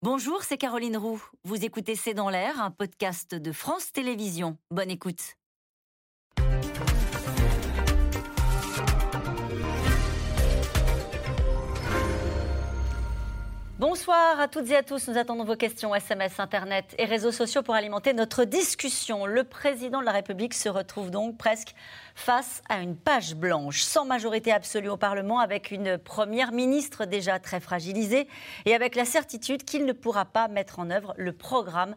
Bonjour, c'est Caroline Roux. Vous écoutez C'est dans l'air, un podcast de France Télévisions. Bonne écoute. Bonsoir à toutes et à tous. Nous attendons vos questions SMS, Internet et réseaux sociaux pour alimenter notre discussion. Le président de la République se retrouve donc presque face à une page blanche, sans majorité absolue au Parlement, avec une première ministre déjà très fragilisée et avec la certitude qu'il ne pourra pas mettre en œuvre le programme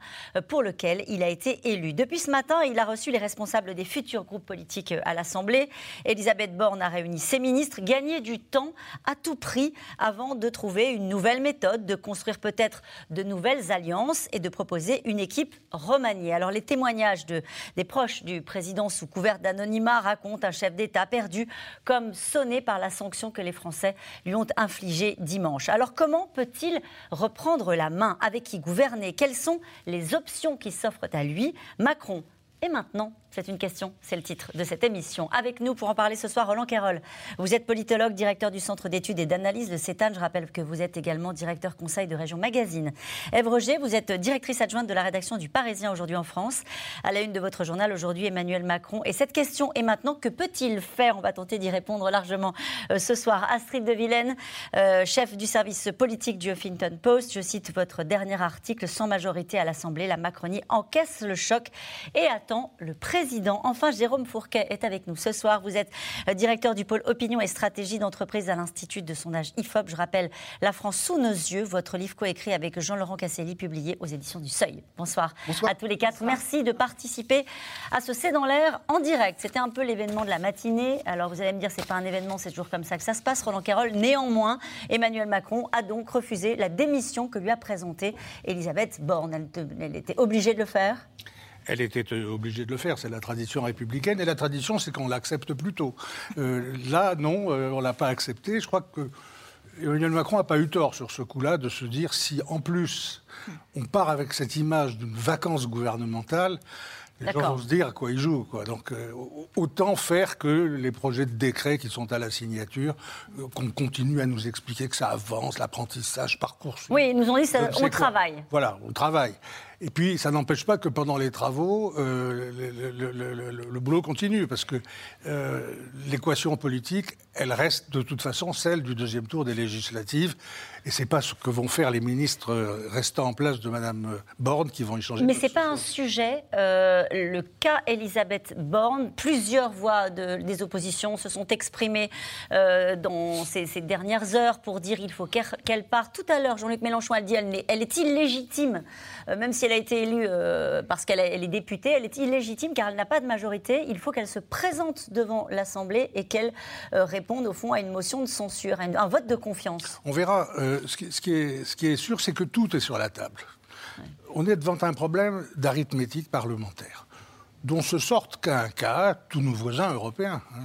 pour lequel il a été élu. Depuis ce matin, il a reçu les responsables des futurs groupes politiques à l'Assemblée. Elisabeth Borne a réuni ses ministres, gagné du temps à tout prix avant de trouver une nouvelle méthode, de construire peut-être de nouvelles alliances et de proposer une équipe remaniée. Alors les témoignages de, des proches du président sous couvert d'anonymat raconte un chef d'État perdu comme sonné par la sanction que les Français lui ont infligée dimanche. Alors comment peut-il reprendre la main? Avec qui gouverner? Quelles sont les options qui s'offrent à lui? Macron et maintenant c'est une question, c'est le titre de cette émission. Avec nous pour en parler ce soir, Roland Quérol. Vous êtes politologue, directeur du Centre d'études et d'analyse de CETAN. Je rappelle que vous êtes également directeur conseil de Région Magazine. Ève Roger, vous êtes directrice adjointe de la rédaction du Parisien aujourd'hui en France. À la une de votre journal aujourd'hui, Emmanuel Macron. Et cette question est maintenant, que peut-il faire? On va tenter d'y répondre largement euh, ce soir. Astrid de Villene, euh, chef du service politique du Huffington Post. Je cite votre dernier article. Sans majorité à l'Assemblée, la Macronie encaisse le choc et attend le président Enfin, Jérôme Fourquet est avec nous ce soir. Vous êtes euh, directeur du pôle opinion et stratégie d'entreprise à l'Institut de sondage IFOP. Je rappelle La France sous nos yeux, votre livre coécrit avec Jean-Laurent Casselli, publié aux éditions du Seuil. Bonsoir, à tous les quatre. Merci de participer à ce C'est dans l'air en direct. C'était un peu l'événement de la matinée. Alors vous allez me dire, c'est pas un événement, c'est toujours comme ça que ça se passe. Roland Carroll, néanmoins, Emmanuel Macron a donc refusé la démission que lui a présentée Elisabeth Borne. elle était obligée de le faire? Elle était euh, obligée de le faire. C'est la tradition républicaine. Et la tradition, c'est qu'on l'accepte plus tôt. Euh, là, non, euh, on ne l'a pas accepté. Je crois que Emmanuel Macron n'a pas eu tort sur ce coup-là de se dire si, en plus, on part avec cette image d'une vacance gouvernementale, les gens vont se dire à quoi ils jouent. Quoi. Donc autant faire que les projets de décret qui sont à la signature, qu'on continue à nous expliquer que ça avance, l'apprentissage, parcours. Oui, ils nous ont dit qu'on travaille. Voilà, on travaille. Et puis, ça n'empêche pas que pendant les travaux, euh, le, boulot continue, parce que euh, l'équation politique, elle reste de toute façon celle du deuxième tour des législatives. Et c'est pas ce que vont faire les ministres restant en place de Madame Borne qui vont y changer. Mais c'est pas un sujet. Euh, le cas Elisabeth Borne, plusieurs voix de, des oppositions se sont exprimées dans ces, dernières heures pour dire il faut qu'elle parte. Tout à l'heure, Jean-Luc Mélenchon a dit elle, elle est illégitime, même si elle elle a été élue euh, parce qu'elle est députée, elle est illégitime car elle n'a pas de majorité. Il faut qu'elle se présente devant l'Assemblée et qu'elle euh, réponde au fond à une motion de censure, à un vote de confiance. On verra. Euh, ce, qui, ce, qui est, ce, qui, est, sûr, c'est que tout est sur la table. On est devant un problème d'arithmétique parlementaire dont se sortent qu'un cas tous nos voisins européens. Hein.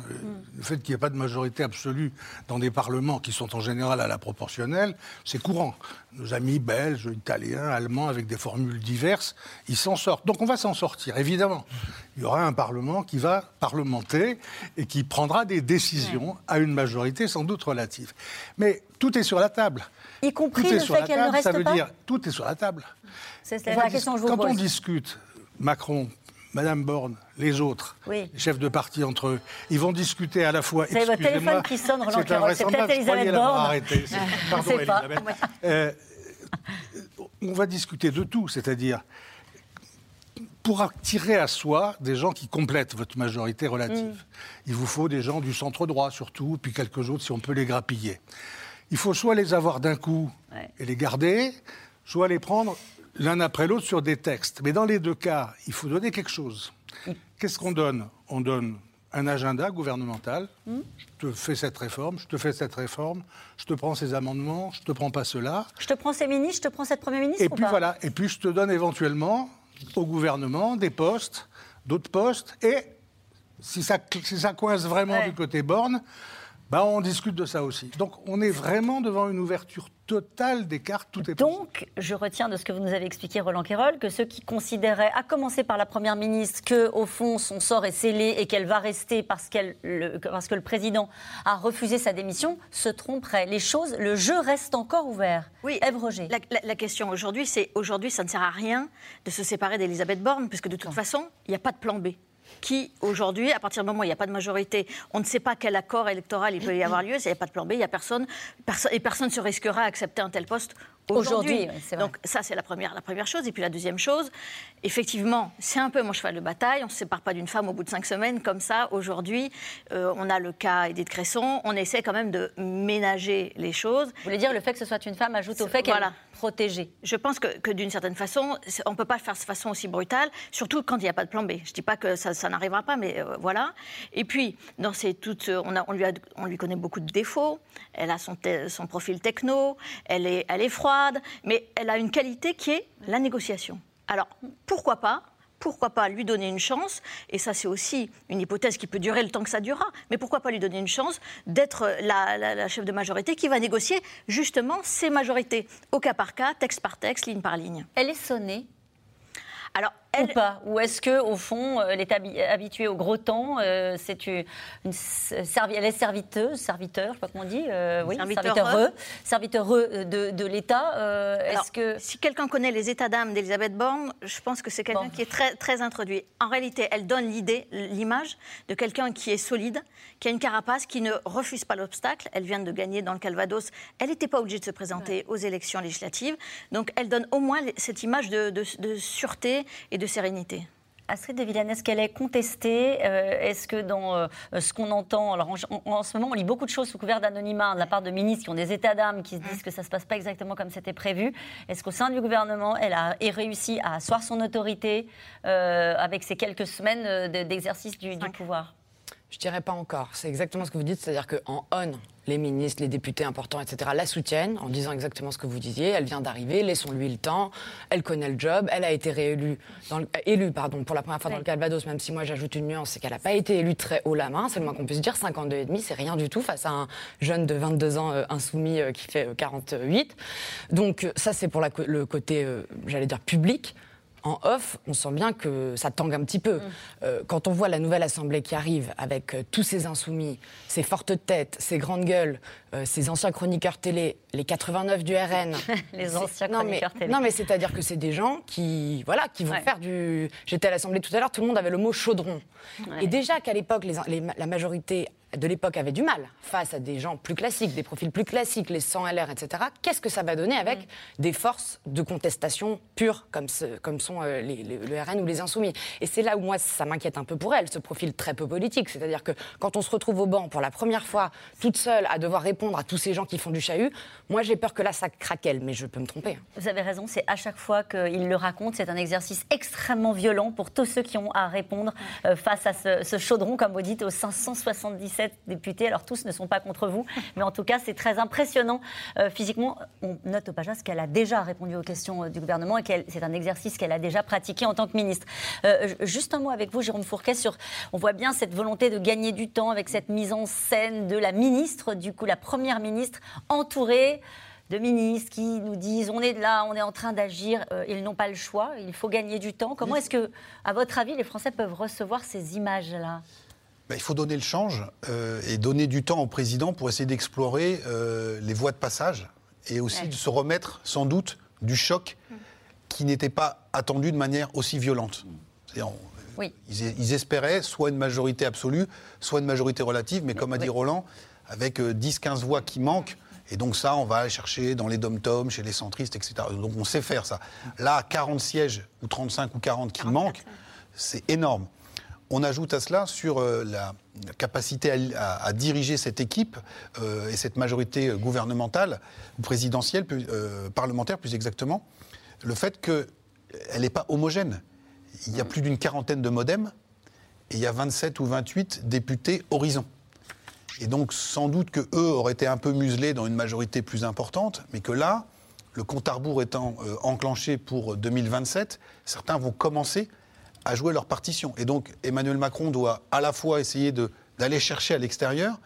Le fait qu'il n'y ait pas de majorité absolue dans des parlements qui sont en général à la proportionnelle, c'est courant. Nos amis belges, italiens, allemands, avec des formules diverses, ils s'en sortent. Donc on va s'en sortir, évidemment. Il y aura un parlement qui va parlementer et qui prendra des décisions à une majorité sans doute relative. Mais tout est sur la table. Y compris le fait qu'elle ne reste ça veut dire tout est sur la table. C'est la question que je vous Quand on discute Macron, Madame Borne, les autres, les chefs de parti entre eux, ils vont discuter à la fois. C'est votre téléphone qui sonne, Roland C'est peut-être Elisabeth Borne. Pardon, Elisabeth. Euh, on va discuter de tout, c'est-à-dire pour attirer à soi des gens qui complètent votre majorité relative. Mm. Il vous faut des gens du centre droit surtout, puis quelques autres si on peut les grappiller. Il faut soit les avoir d'un coup et les garder, soit les prendre l'un après l'autre sur des textes. Mais dans les deux cas, il faut donner quelque chose. Qu'est-ce qu'on donne? On donne un agenda gouvernemental. Hmm. Je te fais cette réforme, je te fais cette réforme, je te prends ces amendements, je te prends pas cela. Je te prends ces ministres, je te prends cette première ministre. Et puis voilà. Et puis je te donne éventuellement au gouvernement des postes, d'autres postes. Et si ça, si ça coince vraiment du côté borne, bah, On discute de ça aussi. Donc on est vraiment devant une ouverture totale des cartes, tout est Donc, je retiens de ce que vous nous avez expliqué, Roland Quérol, que ceux qui considéraient, à commencer par la Première ministre, que au fond son sort est scellé et qu'elle va rester parce, le, parce que le président a refusé sa démission, se tromperaient. Les choses, le jeu reste encore ouvert. Oui, Ève Roger. La, question aujourd'hui, c'est aujourd'hui, ça ne sert à rien de se séparer d'Elisabeth Borne, puisque de toute façon, il n'y a pas de plan B qui, aujourd'hui, à partir du moment où il n'y a pas de majorité, on ne sait pas quel accord électoral il peut y avoir lieu, s'il n'y a pas de plan B, il n'y a personne, et personne ne se risquera à accepter un tel poste aujourd'hui. Donc ça, c'est la première, la première chose. Et puis la deuxième chose, effectivement, c'est un peu mon cheval de bataille. On ne se sépare pas d'une femme au bout de cinq semaines comme ça. Aujourd'hui, euh, on a le cas Edith Cresson. On essaie quand même de ménager les choses. Vous voulez dire le fait que ce soit une femme ajoute au fait qu'elle voilà. Est protégée Je pense que, d'une certaine façon, on ne peut pas le faire de façon aussi brutale, surtout quand il n'y a pas de plan B. Je ne dis pas que ça, n'arrivera pas, mais euh, voilà. Et puis, dans ces toutes, on, lui on lui connaît beaucoup de défauts. Elle a son, profil techno, elle est froide mais elle a une qualité qui est la négociation. Alors, pourquoi pas pourquoi pas lui donner une chance, et ça c'est aussi une hypothèse qui peut durer le temps que ça durera, mais pourquoi pas lui donner une chance d'être la, la, chef de majorité qui va négocier justement ces majorités, au cas par cas, texte par texte, ligne par ligne. Elle est sonnée alors, elle... Ou pas Ou est-ce que au fond, euh, elle est habituée au gros temps euh, C'est une, elle est serviteuse, serviteur, je sais pas comment on dit. Euh, oui, serviteur serviteur de, de l'État. est-ce que si quelqu'un connaît les états d'âme d'Elisabeth Borne, je pense que c'est quelqu'un qui est très très introduit. En réalité, elle donne l'idée, l'image de quelqu'un qui est solide, qui a une carapace, qui ne refuse pas l'obstacle. Elle vient de gagner dans le Calvados. Elle n'était pas obligée de se présenter aux élections législatives, donc elle donne au moins cette image de, de, de sûreté et de sérénité. Astrid de Villeneuve, est-ce qu'elle est contestée euh, Est-ce que dans euh, ce qu'on entend, alors en, ce moment, on lit beaucoup de choses sous couvert d'anonymat de la part de ministres qui ont des états d'âme, qui se disent que ça ne se passe pas exactement comme c'était prévu. Est-ce qu'au sein du gouvernement, elle a réussi à asseoir son autorité euh, avec ces quelques semaines d'exercice du, du pouvoir? Je dirais pas encore. C'est exactement ce que vous dites, c'est-à-dire qu'en on, les ministres, les députés importants, etc., la soutiennent en disant exactement ce que vous disiez. Elle vient d'arriver, laissons-lui le temps. Elle connaît le job. Elle a été réélue, dans le, élue pardon, pour la première fois dans le Calvados, même si moi j'ajoute une nuance, c'est qu'elle n'a pas été élue très haut la main. C'est le moins qu'on puisse dire. 52,5, c'est rien du tout face à un jeune de 22 ans euh, insoumis euh, qui fait 48. Euh, Donc ça, c'est pour le côté, j'allais dire, public en off, on sent bien que ça tangue un petit peu. Mm. Euh, quand on voit la nouvelle Assemblée qui arrive avec euh, tous ces insoumis, ces fortes têtes, ces grandes gueules, euh, ces anciens chroniqueurs télé, les 89 du RN. les anciens chroniqueurs télé. Non, mais c'est-à-dire que c'est des gens qui, voilà, qui vont faire du. J'étais à l'Assemblée tout à l'heure, tout le monde avait le mot chaudron. Et déjà qu'à l'époque, la majorité de l'époque avait du mal face à des gens plus classiques, des profils plus classiques, les 100 LR, etc. Qu'est-ce que ça va donner avec mm. des forces de contestation pures comme, comme sont euh, les, le RN ou les Insoumis? Et c'est là où moi ça m'inquiète un peu pour elle, ce profil très peu politique. C'est-à-dire que quand on se retrouve au banc pour la première fois, toute seule, à devoir répondre à tous ces gens qui font du chahut, moi j'ai peur que là ça craquelle, mais je peux me tromper. Vous avez raison, c'est à chaque fois qu'il le raconte, c'est un exercice extrêmement violent pour tous ceux qui ont à répondre euh, face à ce, ce chaudron, comme vous dites, aux 577 députés. Alors tous ne sont pas contre vous, mais en tout cas c'est très impressionnant euh, physiquement. On note au Pajas qu'elle a déjà répondu aux questions euh, du gouvernement et que c'est un exercice qu'elle a déjà pratiqué en tant que ministre. Euh, juste un mot avec vous, Jérôme Fourquet, sur on voit bien cette volonté de gagner du temps avec cette mise en scène de la ministre, du coup la première ministre entourée de ministres qui nous disent on est là, on est en train d'agir, ils n'ont pas le choix, il faut gagner du temps. Comment est-ce que, à votre avis, les Français peuvent recevoir ces images-là? Bah, il faut donner le change euh, et donner du temps au président pour essayer d'explorer euh, les voies de passage et aussi de se remettre sans doute du choc qui n'était pas attendu de manière aussi violente. oui. ils, espéraient soit une majorité absolue, soit une majorité relative, mais comme a dit Roland, avec 10-15 euh, voix qui manquent, et donc ça, on va aller chercher dans les dom-toms, chez les centristes, etc. Donc on sait faire ça. Là, 40 sièges, ou 35 ou 40 qui manquent, c'est énorme. On ajoute à cela sur euh, la capacité à, diriger cette équipe euh, et cette majorité gouvernementale, ou présidentielle, euh, parlementaire plus exactement, le fait qu'elle n'est pas homogène. Il y a plus d'une quarantaine de modems et il y a 27 ou 28 députés horizon. Et donc sans doute que eux auraient été un peu muselés dans une majorité plus importante, mais que là, le compte à rebours étant enclenché pour 2027, certains vont commencer à jouer leur partition. Et donc Emmanuel Macron doit à la fois essayer d'aller chercher à l'extérieur,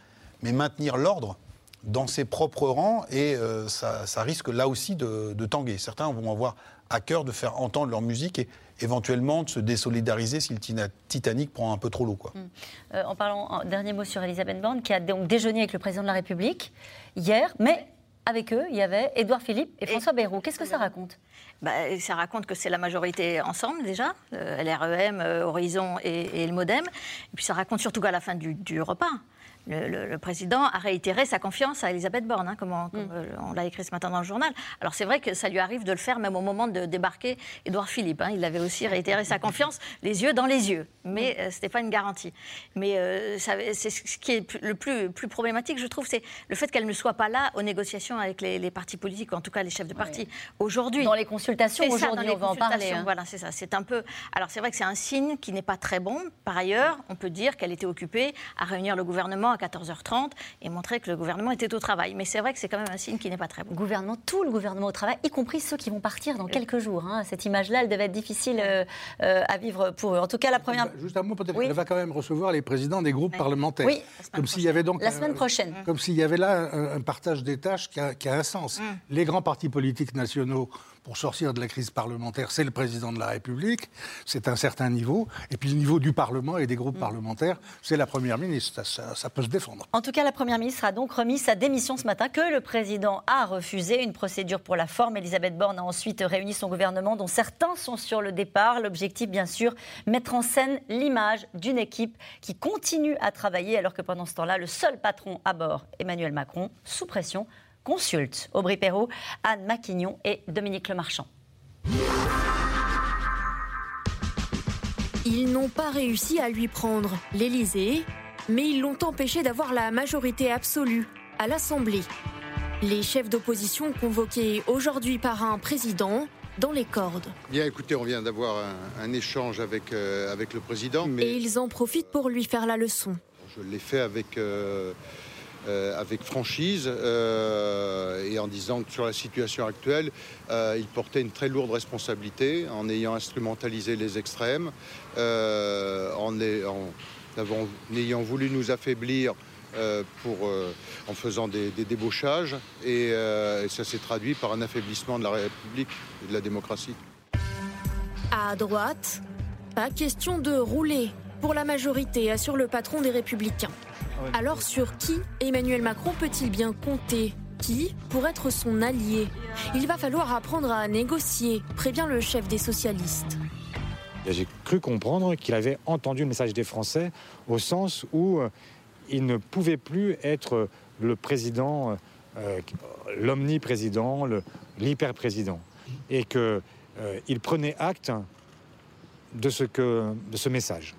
mais maintenir l'ordre dans ses propres rangs et euh, ça, ça risque là aussi de, de tanguer. Certains vont avoir à cœur de faire entendre leur musique et éventuellement de se désolidariser si le Titanic prend un peu trop l'eau. quoi. Euh, en parlant, en dernier mot sur Elisabeth Borne, qui a donc déjeuné avec le président de la République hier, mais avec eux, il y avait Édouard Philippe et François Bayrou. Qu'est-ce que ça raconte? Bah, ça raconte que c'est la majorité ensemble déjà, euh, LREM, euh, Horizon et, le MoDem. Et puis ça raconte surtout qu'à la fin du repas, le, le- le président a réitéré sa confiance à Elisabeth Borne, hein, comme, on, comme, euh, on l'a écrit ce matin dans le journal. Alors c'est vrai que ça lui arrive de le faire même au moment de débarquer Édouard Philippe. hein. Il avait aussi réitéré sa confiance, les yeux dans les yeux. Mais euh, ce n'était pas une garantie. Mais euh, c'est ce qui est le plus, plus problématique, je trouve, c'est le fait qu'elle ne soit pas là aux négociations avec les, les partis politiques, ou en tout cas les chefs de parti. Aujourd'hui, Dans les consultations, aujourd'hui, on va en parler. hein. Voilà, c'est ça. C'est un peu. Alors c'est vrai que c'est un signe qui n'est pas très bon. Par ailleurs, on peut dire qu'elle était occupée à réunir le gouvernement à 14h30 et montrer que le gouvernement était au travail. Mais c'est vrai que c'est quand même un signe qui n'est pas très bon. gouvernement, tout le gouvernement au travail, y compris ceux qui vont partir dans quelques jours. hein. Cette image-là, elle devait être difficile euh, euh, à vivre pour eux. En tout cas, la première. Bah, Juste un mot, peut-être. Oui. Elle va quand même recevoir les présidents des groupes parlementaires. Oui. La semaine Comme s'il y avait donc. La semaine prochaine. Comme s'il y avait là un, un partage des tâches qui a, qui a un sens. Les grands partis politiques nationaux, pour sortir de la crise parlementaire, c'est le président de la République, c'est un certain niveau. Et puis le niveau du Parlement et des groupes parlementaires, c'est la première ministre. Ça, ça- ça peut se défendre. En tout cas, la Première ministre a donc remis sa démission ce matin, que le président a refusé. Une procédure pour la forme. Elisabeth Borne a ensuite réuni son gouvernement, dont certains sont sur le départ. L'objectif, bien sûr, mettre en scène l'image d'une équipe qui continue à travailler, alors que pendant ce temps-là, le seul patron à bord, Emmanuel Macron, sous pression, consulte Aubry Perrault, Anne Maquignon et Dominique Lemarchand. Ils n'ont pas réussi à lui prendre l'Élysée, mais ils l'ont empêché d'avoir la majorité absolue à l'Assemblée. Les chefs d'opposition convoqués aujourd'hui par un président dans les cordes. Bien, écoutez, on vient d'avoir un, un échange avec, euh, avec le président, Et ils en profitent pour lui faire la leçon. je l'ai fait avec, euh, euh, avec franchise euh, et en disant que sur la situation actuelle, euh, il portait une très lourde responsabilité en ayant instrumentalisé les extrêmes, en, ayant voulu nous affaiblir. pour, en faisant des, débauchages et, et ça s'est traduit par un affaiblissement de la République et de la démocratie. À droite, pas question de rouler pour la majorité, assure le patron des Républicains. Alors sur qui Emmanuel Macron peut-il bien compter Qui pour être son allié Il va falloir apprendre à négocier, prévient le chef des socialistes. J'ai cru comprendre qu'il avait entendu le message des Français au sens où euh, il ne pouvait plus être le président, euh, l'omniprésident, le- l'hyper-président. Et qu'il prenait acte de ce, que, de ce message.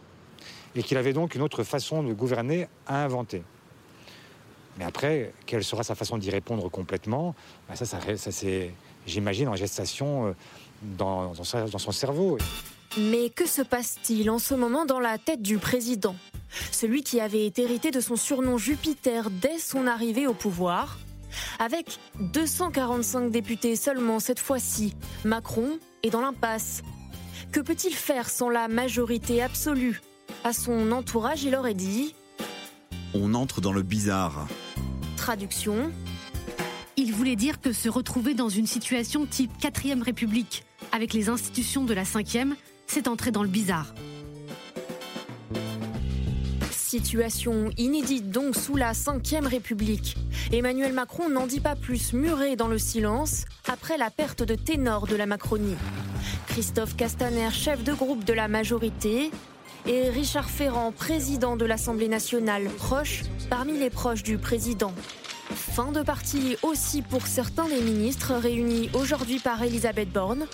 Et qu'il avait donc une autre façon de gouverner à inventer. Mais après, quelle sera sa façon d'y répondre complètement? Ben Ça, ça, c'est, j'imagine, en gestation euh, dans, sa- dans son cerveau. Mais que se passe-t-il en ce moment dans la tête du président? Celui qui avait hérité de son surnom Jupiter dès son arrivée au pouvoir? Avec 245 députés seulement cette fois-ci, Macron est dans l'impasse. Que peut-il faire sans la majorité absolue? À son entourage, il aurait dit On entre dans le bizarre. Traduction Il voulait dire que se retrouver dans une situation type 4ème République, avec les institutions de la 5ème, c'est entrer dans le bizarre. Situation inédite donc sous la 5ème République. Emmanuel Macron n'en dit pas plus muré dans le silence après la perte de ténor de la Macronie. Christophe Castaner, chef de groupe de la majorité, et Richard Ferrand, président de l'Assemblée nationale, proche parmi les proches du président. Fin de partie aussi pour certains des ministres réunis aujourd'hui par Elisabeth Borne,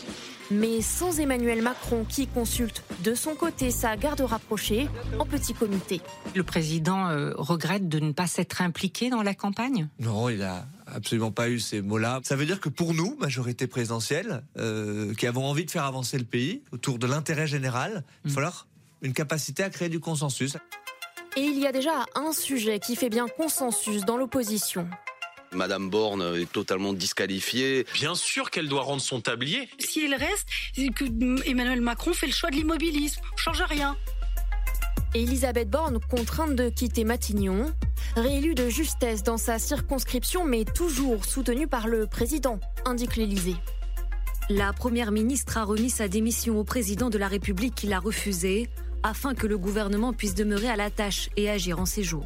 mais sans Emmanuel Macron qui consulte de son côté sa garde rapprochée en petit comité. Le président euh, regrette de ne pas s'être impliqué dans la campagne? Non, il a absolument pas eu ces mots-là. Ça veut dire que pour nous, majorité présidentielle, euh, qui avons envie de faire avancer le pays autour de l'intérêt général, il va falloir une capacité à créer du consensus. Et il y a déjà un sujet qui fait bien consensus dans l'opposition. Madame Borne est totalement disqualifiée. Bien sûr qu'elle doit rendre son tablier. Si elle reste, que Emmanuel Macron fait le choix de l'immobilisme, change rien. Elisabeth Borne contrainte de quitter Matignon, réélue de justesse dans sa circonscription mais toujours soutenue par le président, indique l'Élysée. La première ministre a remis sa démission au président de la République qui l'a refusée afin que le gouvernement puisse demeurer à la tâche et agir en ses jours.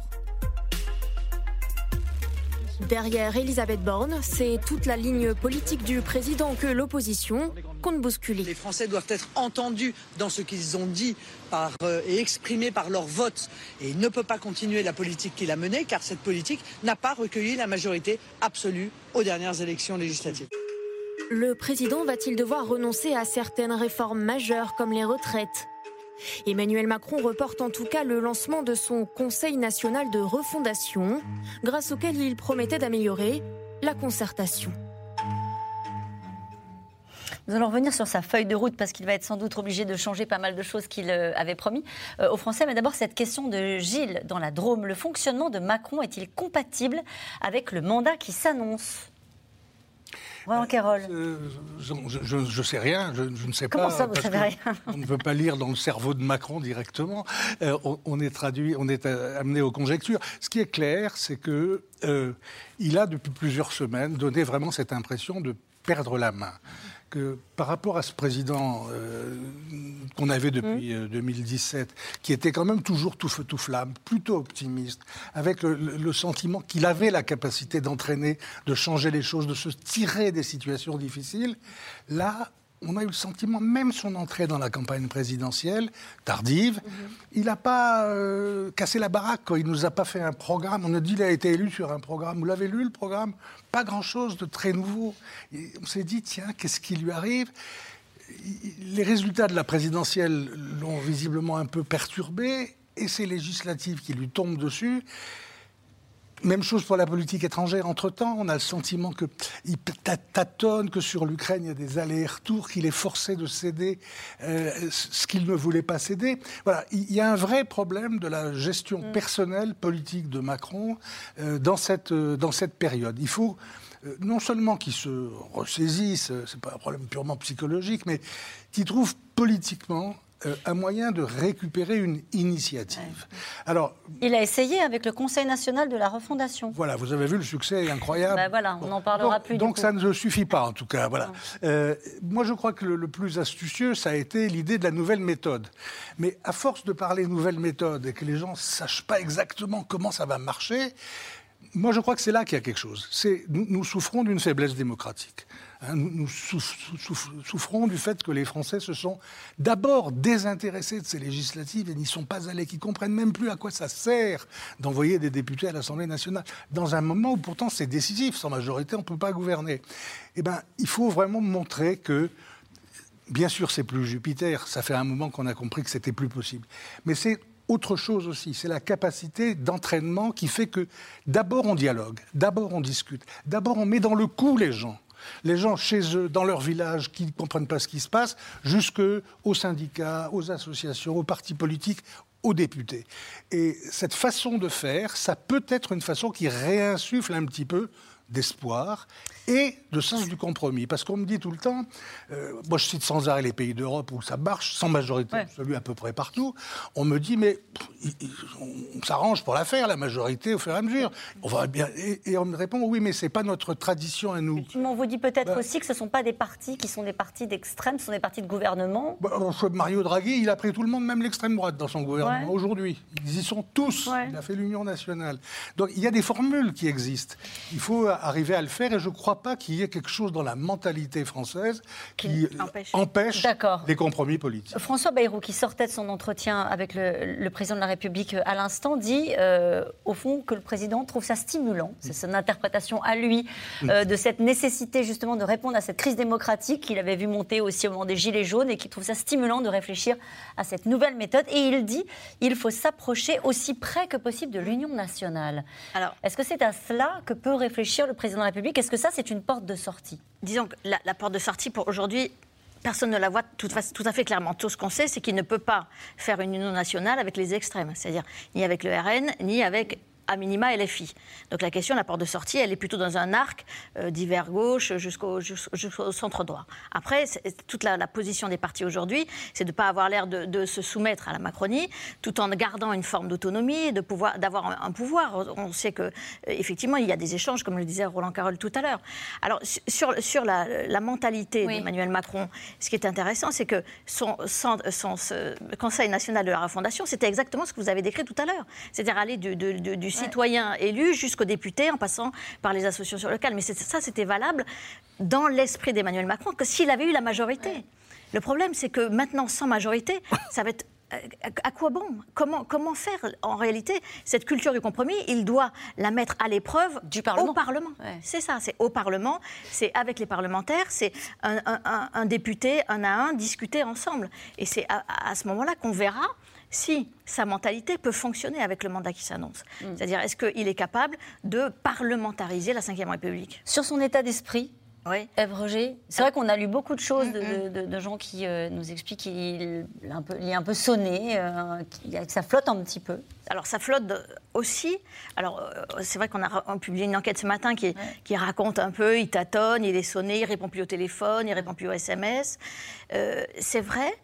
Derrière Elisabeth Borne, c'est toute la ligne politique du président que l'opposition compte bousculer. Les Français doivent être entendus dans ce qu'ils ont dit par, euh, et exprimé par leur vote. Et il ne peut pas continuer la politique qu'il a menée, car cette politique n'a pas recueilli la majorité absolue aux dernières élections législatives. Le président va-t-il devoir renoncer à certaines réformes majeures comme les retraites? Emmanuel Macron reporte en tout cas le lancement de son Conseil national de refondation, grâce auquel il promettait d'améliorer la concertation. Nous allons revenir sur sa feuille de route parce qu'il va être sans doute obligé de changer pas mal de choses qu'il euh, avait promis euh, aux Français. Mais d'abord, cette question de Gilles dans la Drôme. Le fonctionnement de Macron est-il compatible avec le mandat qui s'annonce? Roland Carole. Euh, je ne sais rien, je, ne sais Comment pas. Comment ça, vous savez rien On ne peut pas lire dans le cerveau de Macron directement. Euh, on, est traduit, on est euh, amené aux conjectures. Ce qui est clair, c'est que il a depuis plusieurs semaines donné vraiment cette impression de perdre la main que par rapport à ce président euh, qu'on avait depuis 2017, mmh. euh, qui était quand même toujours tout feu tout flamme, plutôt optimiste, avec le sentiment qu'il avait la capacité d'entraîner, de changer les choses, de se tirer des situations difficiles, là, on a eu le sentiment, même son entrée dans la campagne présidentielle, tardive, mhm. il n'a pas euh, cassé la baraque. Il ne nous a pas fait un programme. On a dit qu'il a été élu sur un programme. Vous l'avez lu, le programme? Pas grand-chose de très nouveau. on s'est dit, tiens, qu'est-ce qui lui arrive? Les résultats de la présidentielle l'ont visiblement un peu perturbé. Et ces législatives qui lui tombent dessus, même chose pour la politique étrangère. Entre-temps, on a le sentiment qu'il tâtonne, que sur l'Ukraine, il y a des allers-retours, qu'il est forcé de céder euh, ce qu'il ne voulait pas céder. Voilà, il y a un vrai problème de la gestion mm. personnelle politique de Macron euh, dans, cette, euh, dans cette période. Il faut non seulement qu'il se ressaisisse, c'est pas un problème purement psychologique, mais qu'il trouve politiquement euh, un moyen de récupérer une initiative. Alors, il a essayé avec le Conseil national de la refondation. Voilà, vous avez vu le succès incroyable. Ben voilà, on n'en parlera plus. Donc ça ne suffit pas en tout cas. Voilà. Euh, moi, je crois que le, le, plus astucieux, ça a été l'idée de la nouvelle méthode. Mais à force de parler nouvelle méthode et que les gens ne sachent pas exactement comment ça va marcher, moi, je crois que c'est là qu'il y a quelque chose. Nous, nous souffrons d'une faiblesse démocratique. Hein. nous, souffrons du fait que les Français se sont d'abord désintéressés de ces législatives et n'y sont pas allés, qui comprennent même plus à quoi ça sert d'envoyer des députés à l'Assemblée nationale, dans un moment où pourtant c'est décisif. Sans majorité, on ne peut pas gouverner. Eh bien, il faut vraiment montrer que Bien sûr, c'est plus Jupiter. Ça fait un moment qu'on a compris que c'était plus possible. Mais c'est autre chose aussi, c'est la capacité d'entraînement qui fait que d'abord on dialogue, d'abord on discute, d'abord on met dans le coup les gens. Les gens chez eux, dans leur village, qui ne comprennent pas ce qui se passe, jusque aux syndicats, aux associations, aux partis politiques, aux députés. Et cette façon de faire, ça peut être une façon qui réinsuffle un petit peu d'espoir et de sens du compromis. Parce qu'on me dit tout le temps, euh, moi je cite sans arrêt les pays d'Europe où ça marche, sans majorité absolue à peu près partout, on me dit, mais on, s'arrange pour la faire, la majorité, au fur et à mesure. On va bien, et, on me répond, oui, mais c'est pas notre tradition à nous. On vous dit peut-être bah aussi que ce ne sont pas des partis qui sont des partis d'extrême, ce sont des partis de gouvernement. Bah, Mario Draghi, il a pris tout le monde, même l'extrême droite, dans son gouvernement aujourd'hui. Ils y sont tous. Il a fait l'Union nationale. Donc il y a des formules qui existent. Il faut arriver à le faire et je crois pas qu'il y ait quelque chose dans la mentalité française qui, empêche, les compromis politiques. François Bayrou, qui sortait de son entretien avec le, président de la République à l'instant, dit euh, au fond que le président trouve ça stimulant. C'est son interprétation à lui euh, de cette nécessité justement de répondre à cette crise démocratique qu'il avait vu monter aussi au moment des Gilets jaunes et qui trouve ça stimulant de réfléchir à cette nouvelle méthode. Et il dit il faut s'approcher aussi près que possible de l'Union nationale. Alors, est-ce que c'est à cela que peut réfléchir le président de la République Est-ce que ça, c'est une porte de sortie? Disons que la, porte de sortie pour aujourd'hui, personne ne la voit tout, tout, à fait clairement. Tout ce qu'on sait, c'est qu'il ne peut pas faire une union nationale avec les extrêmes, c'est-à-dire ni avec le RN, ni avec à minima LFI. Donc la question la porte de sortie, elle est plutôt dans un arc euh, d'hiver gauche jusqu'au centre droit. Après, toute la, la position des partis aujourd'hui, c'est de ne pas avoir l'air de, de se soumettre à la Macronie, tout en gardant une forme d'autonomie, d'avoir un, un pouvoir. On sait que euh, effectivement, il y a des échanges, comme le disait Roland Carroll tout à l'heure. Alors su- sur, sur la, la mentalité d'Emmanuel Macron, ce qui est intéressant, c'est que son, son- son- ce Conseil national de la refondation, c'était exactement ce que vous avez décrit tout à l'heure. C'est-à-dire aller du, du- du- du citoyen élu jusqu'au député en passant par les associations locales. Mais ça, c'était valable dans l'esprit d'Emmanuel Macron que s'il avait eu la majorité. Le problème, c'est que maintenant, sans majorité, ça va être euh, à quoi bon? Comment, comment faire? En réalité cette culture du compromis Il doit la mettre à l'épreuve du Parlement. Au Parlement. C'est ça, c'est au Parlement, c'est avec les parlementaires, c'est un, un- un- un député, un à un, discuter ensemble. Et c'est à, à ce moment-là qu'on verra si sa mentalité peut fonctionner avec le mandat qui s'annonce. C'est-à-dire, est-ce qu'il est capable de parlementariser la Ve République? Sur son état d'esprit, oui. Ève Roger, c'est vrai qu'on a lu beaucoup de choses de, de- de- gens qui euh, nous expliquent qu'il est un peu, il est un peu sonné, euh, qu'il- que ça flotte un petit peu. Alors ça flotte aussi. Alors euh, c'est vrai qu'on a, publié une enquête ce matin qui, qui raconte un peu, il tâtonne, il est sonné, il répond plus au téléphone, il répond plus au SMS. Euh, c'est vrai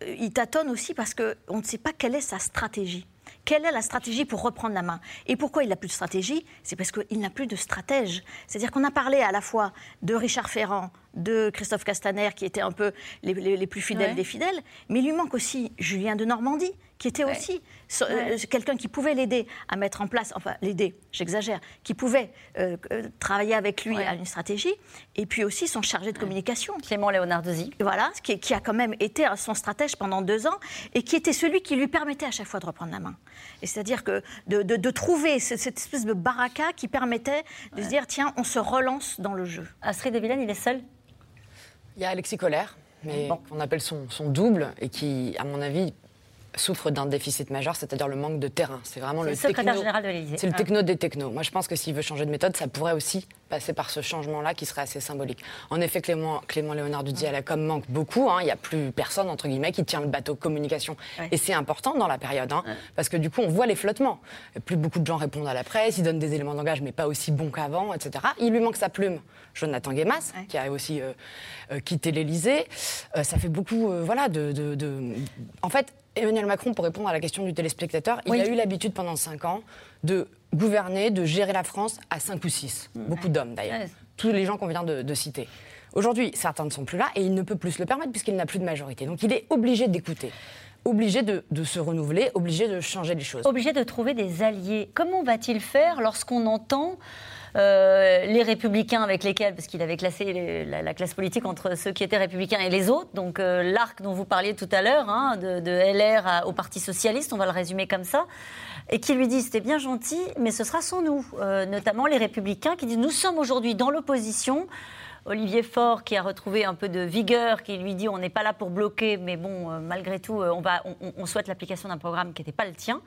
qu'il tâtonne aussi parce qu'on ne sait pas quelle est sa stratégie. Quelle est la stratégie pour reprendre la main? Et pourquoi il n'a plus de stratégie? C'est parce qu'il n'a plus de stratège. C'est-à-dire qu'on a parlé à la fois de Richard Ferrand, de Christophe Castaner, qui étaient un peu les, les- les plus fidèles Ouais. des fidèles, mais il lui manque aussi Julien de Normandie, qui était aussi euh, quelqu'un qui pouvait l'aider à mettre en place, enfin l'aider, j'exagère, qui pouvait euh, euh, travailler avec lui à une stratégie, et puis aussi son chargé de communication. Clément Léonardozzi. Voilà, qui, qui a quand même été son stratège pendant deux ans, et qui était celui qui lui permettait à chaque fois de reprendre la main. Et c'est-à-dire que de, de- de trouver ce- cette espèce de baraka qui permettait de se dire, tiens, on se relance dans le jeu. Astrid de Villene, il est seul? Il y a Alexis Colère, mais qu'on appelle son, son double, et qui, à mon avis, souffre d'un déficit majeur, c'est-à-dire le manque de terrain. C'est vraiment le le secrétaire techno- général de l'Élysée. C'est le Ah. techno des technos. Moi, je pense que s'il veut changer de méthode, ça pourrait aussi passer par ce changement-là qui serait assez symbolique. En effet, Clément, Clément Léonard dit à la com manque beaucoup. hein. Il n'y a plus personne, entre guillemets, qui tient le bateau communication. Et c'est important dans la période, hein, parce que du coup, on voit les flottements. Plus beaucoup de gens répondent à la presse, ils donnent des éléments de langage, mais pas aussi bons qu'avant, etc. Il lui manque sa plume. Jonathan Guémas, qui a aussi euh, euh, quitté l'Élysée. Euh, ça fait beaucoup, euh, voilà, de, de- de- En fait, Emmanuel Macron, pour répondre à la question du téléspectateur, il a eu l'habitude pendant cinq ans de gouverner, de gérer la France à cinq ou six. Beaucoup d'hommes d'ailleurs. Tous les gens qu'on vient de, de citer. Aujourd'hui, certains ne sont plus là et il ne peut plus se le permettre puisqu'il n'a plus de majorité. Donc il est obligé d'écouter, obligé de, de se renouveler, obligé de changer les choses. Obligé de trouver des alliés. Comment va-t-il faire lorsqu'on entend euh, les républicains avec lesquels, parce qu'il avait classé la, la classe politique entre ceux qui étaient républicains et les autres, donc euh, l'arc dont vous parliez tout à l'heure, hein, de, LR au Parti socialiste, on va le résumer comme ça, et qui lui disent c'était bien gentil, mais ce sera sans nous, Euh, notamment les républicains qui disent nous sommes aujourd'hui dans l'opposition. Olivier Faure qui a retrouvé un peu de vigueur, qui lui dit on n'est pas là pour bloquer, mais bon, euh, malgré tout, euh, on, va, on, souhaite l'application d'un programme qui n'était pas le tien.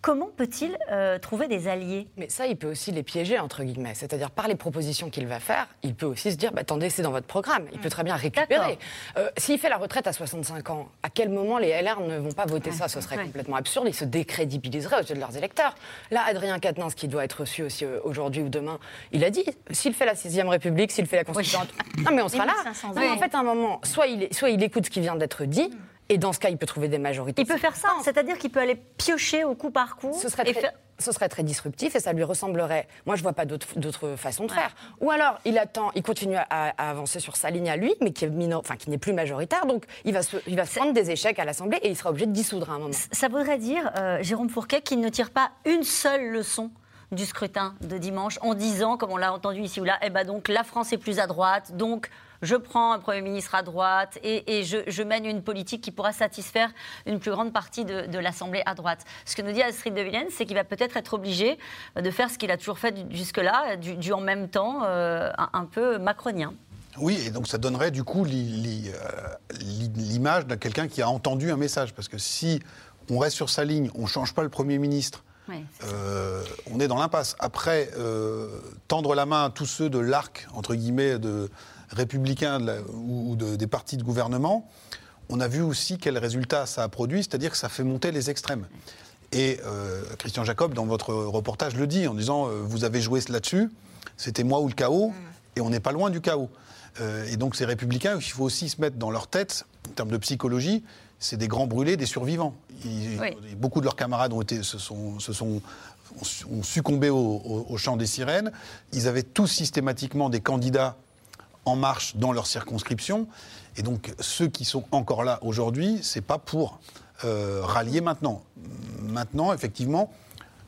Comment peut-il euh, trouver des alliés? Mais ça, il peut aussi les piéger, entre guillemets. C'est-à-dire, par les propositions qu'il va faire, il peut aussi se dire bah, attendez, c'est dans votre programme. Il peut très bien récupérer. Euh, S'il fait la retraite à 65 ans, à quel moment les LR ne vont pas voter ça? Ce serait complètement absurde. Ils se décrédibiliseraient aux yeux de leurs électeurs. Là, Adrien Quatennens, qui doit être reçu aussi aujourd'hui ou demain, il a dit s'il fait la 6ème République, s'il fait la Constitution. Non, mais on sera là. 1500 Non, mais en fait, à un moment, soit il, est- soit il écoute ce qui vient d'être dit. Et dans ce cas, il peut trouver des majorités. Il peut faire ça, c'est-à-dire qu'il peut aller piocher au coup par coup. Ce serait, très, faire- ce serait très disruptif et ça lui ressemblerait. Moi, je vois pas d'autre façon de faire. Ou alors, il attend, il continue à, à avancer sur sa ligne à lui, mais qui est minor- enfin, qui n'est plus majoritaire. Donc, il va se, il va se prendre des échecs à l'Assemblée et il sera obligé de dissoudre à un moment. Ça voudrait dire, euh, Jérôme Fourquet, qu'il ne tire pas une seule leçon du scrutin de dimanche en disant, comme on l'a entendu ici ou là, eh ben donc la France est plus à droite, donc je prends un Premier ministre à droite et, je, mène une politique qui pourra satisfaire une plus grande partie de, l'Assemblée à droite. Ce que nous dit Astrid de Villene, c'est qu'il va peut-être être obligé de faire ce qu'il a toujours fait jusque-là, du, en même temps euh, un, peu macronien. Oui, et donc ça donnerait du coup euh, li- l'image de quelqu'un qui a entendu un message. Parce que si on reste sur sa ligne, on ne change pas le Premier ministre, euh, on est dans l'impasse. Après, euh, tendre la main à tous ceux de l'arc, entre guillemets, de républicains ou, ou de- des partis de gouvernement, on a vu aussi quel résultat ça a produit, c'est-à-dire que ça fait monter les extrêmes. Et euh, Christian Jacob, dans votre reportage, le dit en disant Vous avez joué là-dessus, c'était moi ou le chaos, et on n'est pas loin du chaos. Et donc ces républicains, il faut aussi se mettre dans leur tête, en termes de psychologie, c'est des grands brûlés, des survivants. Ils- Oui. Beaucoup de leurs camarades ont, été, se sont, se sont- ont succombé au, au- au chant des sirènes. Ils avaient tous systématiquement des candidats en marche dans leur circonscription. Et donc ceux qui sont encore là aujourd'hui, c'est pas pour euh, rallier maintenant. Maintenant, effectivement,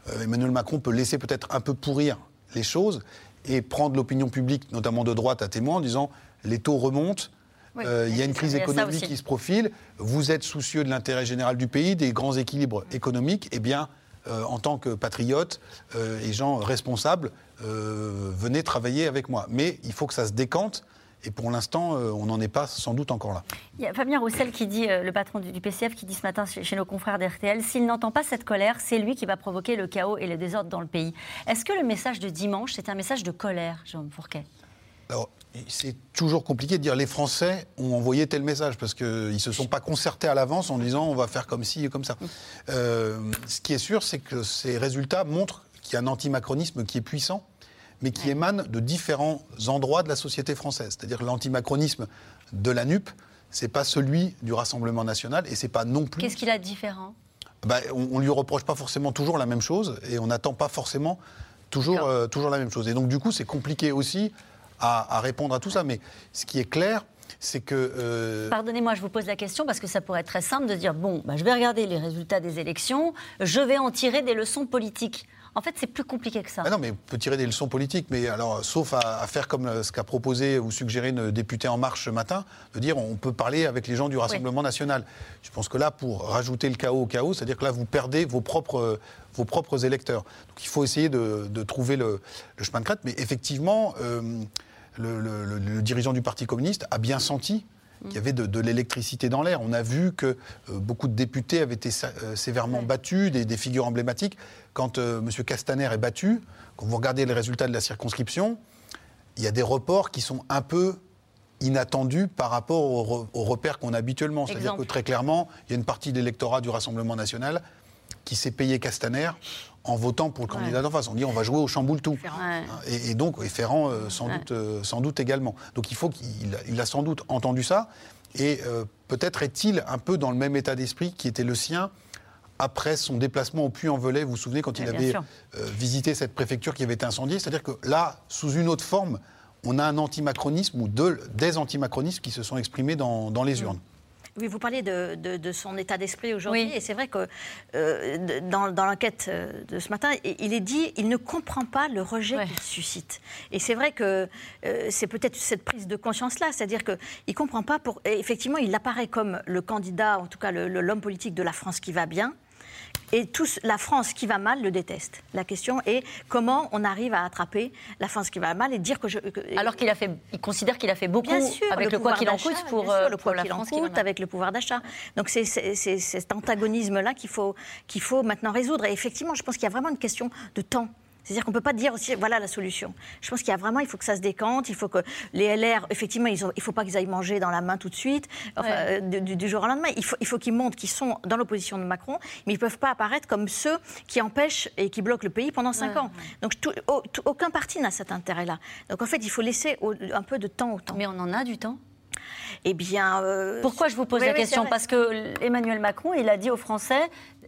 euh, Emmanuel Macron peut laisser peut-être un peu pourrir les choses et prendre l'opinion publique, notamment de droite, à témoin en disant les taux remontent. Oui, euh, il y a une crise économique qui se profile. Vous êtes soucieux de l'intérêt général du pays, des grands équilibres économiques. Eh bien, euh, en tant que patriote euh, et gens responsables, venez travailler avec moi. Mais il faut que ça se décante. Et pour l'instant, on n'en est pas sans doute encore là. Il y a Fabien Roussel qui dit, le patron du, PCF, qui dit ce matin chez, chez nos confrères d'RTL, s'il n'entend pas cette colère, c'est lui qui va provoquer le chaos et le désordre dans le pays. Est-ce que le message de dimanche, c'est un message de colère, Jérôme Fourquet? Alors, c'est toujours compliqué de dire les Français ont envoyé tel message parce qu'ils ne se sont pas concertés à l'avance en disant on va faire comme ci et comme ça. Euh, ce qui est sûr, c'est que ces résultats montrent qu'il y a un antimacronisme qui est puissant, mais qui émane de différents endroits de la société française. C'est-à-dire que l'antimacronisme de la NUP, c'est pas celui du Rassemblement national et c'est pas non plus Qu'est-ce qu'il a de différent? Bah, on, on lui reproche pas forcément toujours la même chose et on n'attend pas forcément toujours, euh, toujours la même chose. Et donc, du coup, c'est compliqué aussi à, à répondre à tout ça. Mais ce qui est clair, c'est que. euh, Pardonnez-moi, je vous pose la question parce que ça pourrait être très simple de dire bon, bah, je vais regarder les résultats des élections, je vais en tirer des leçons politiques. En fait, c'est plus compliqué que ça. ah non, mais on peut tirer des leçons politiques, mais alors, sauf à, à faire comme euh, ce qu'a proposé ou suggéré une députée En Marche ce matin, de dire on peut parler avec les gens du Rassemblement national. Je pense que là, pour rajouter le chaos au chaos, c'est-à-dire que là, vous perdez vos propres, euh, vos propres électeurs. Donc il faut essayer de, de trouver le, le chemin de crête, mais effectivement, euh, le, le- le- le dirigeant du Parti communiste a bien senti qu'il y avait de, de l'électricité dans l'air. On a vu que euh, beaucoup de députés avaient été euh, sévèrement battus, des, des figures emblématiques. Quand euh, M. Castaner est battu, quand vous regardez les résultats de la circonscription, il y a des reports qui sont un peu inattendus par rapport aux, re- aux repères qu'on a habituellement. C'est-à-dire que très clairement, il y a une partie de l'électorat du Rassemblement national qui s'est payé Castaner en votant pour le candidat d'en face. On dit on va jouer au chamboule tout. Ouais. Et, et donc, et Ferrand, euh, sans, doute, euh, sans doute également. Donc il faut qu'il il a sans doute entendu ça. Et euh, peut-être est-il un peu dans le même état d'esprit qui était le sien après son déplacement au Puy-en-Velay. Vous vous souvenez quand il avait euh, visité cette préfecture qui avait été incendiée C'est-à-dire que là, sous une autre forme, on a un antimacronisme ou de- des antimacronismes qui se sont exprimés dans, dans Mm. les urnes. Oui, vous parlez de, de- de son état d'esprit aujourd'hui, Oui. et c'est vrai que euh, dans, dans l'enquête euh, de ce matin, il est dit il ne comprend pas le rejet qu'il suscite. Et c'est vrai que euh, c'est peut-être cette prise de conscience-là, c'est-à-dire qu'il ne comprend pas, pour, et effectivement, il apparaît comme le candidat, en tout cas l'homme politique de la France qui va bien. Et tous, la France qui va mal le déteste. La question est comment on arrive à attraper la France qui va mal et dire que je. que- Alors qu'il a fait, il considère qu'il a fait beaucoup Bien sûr, avec le, quoi pouvoir qu'il en coûte pour, sûr, euh, le pour quoi la qu'il en France qui va coûte, avec le pouvoir d'achat. Donc c'est cet antagonisme-là qu'il faut, qu'il faut maintenant résoudre. Et effectivement, je pense qu'il y a vraiment une question de temps. C'est-à-dire qu'on ne peut pas dire aussi, voilà la solution. Je pense qu'il y a vraiment, il faut que ça se décante, il faut que les LR, effectivement, ils ont- il ne faut pas qu'ils aillent manger dans la main tout de suite, enfin, Ouais. euh, du, du jour au lendemain. Il faut, il faut qu'ils montrent qu'ils sont dans l'opposition de Macron, mais ils ne peuvent pas apparaître comme ceux qui empêchent et qui bloquent le pays pendant cinq Ouais, ans. Donc tout- au- tout- aucun parti n'a cet intérêt-là. Donc en fait, il faut laisser au- un peu de temps au temps. Mais on en a du temps? Eh bien. euh, Pourquoi je vous pose oui, la oui, question? Parce que Emmanuel Macron, il a dit aux Français,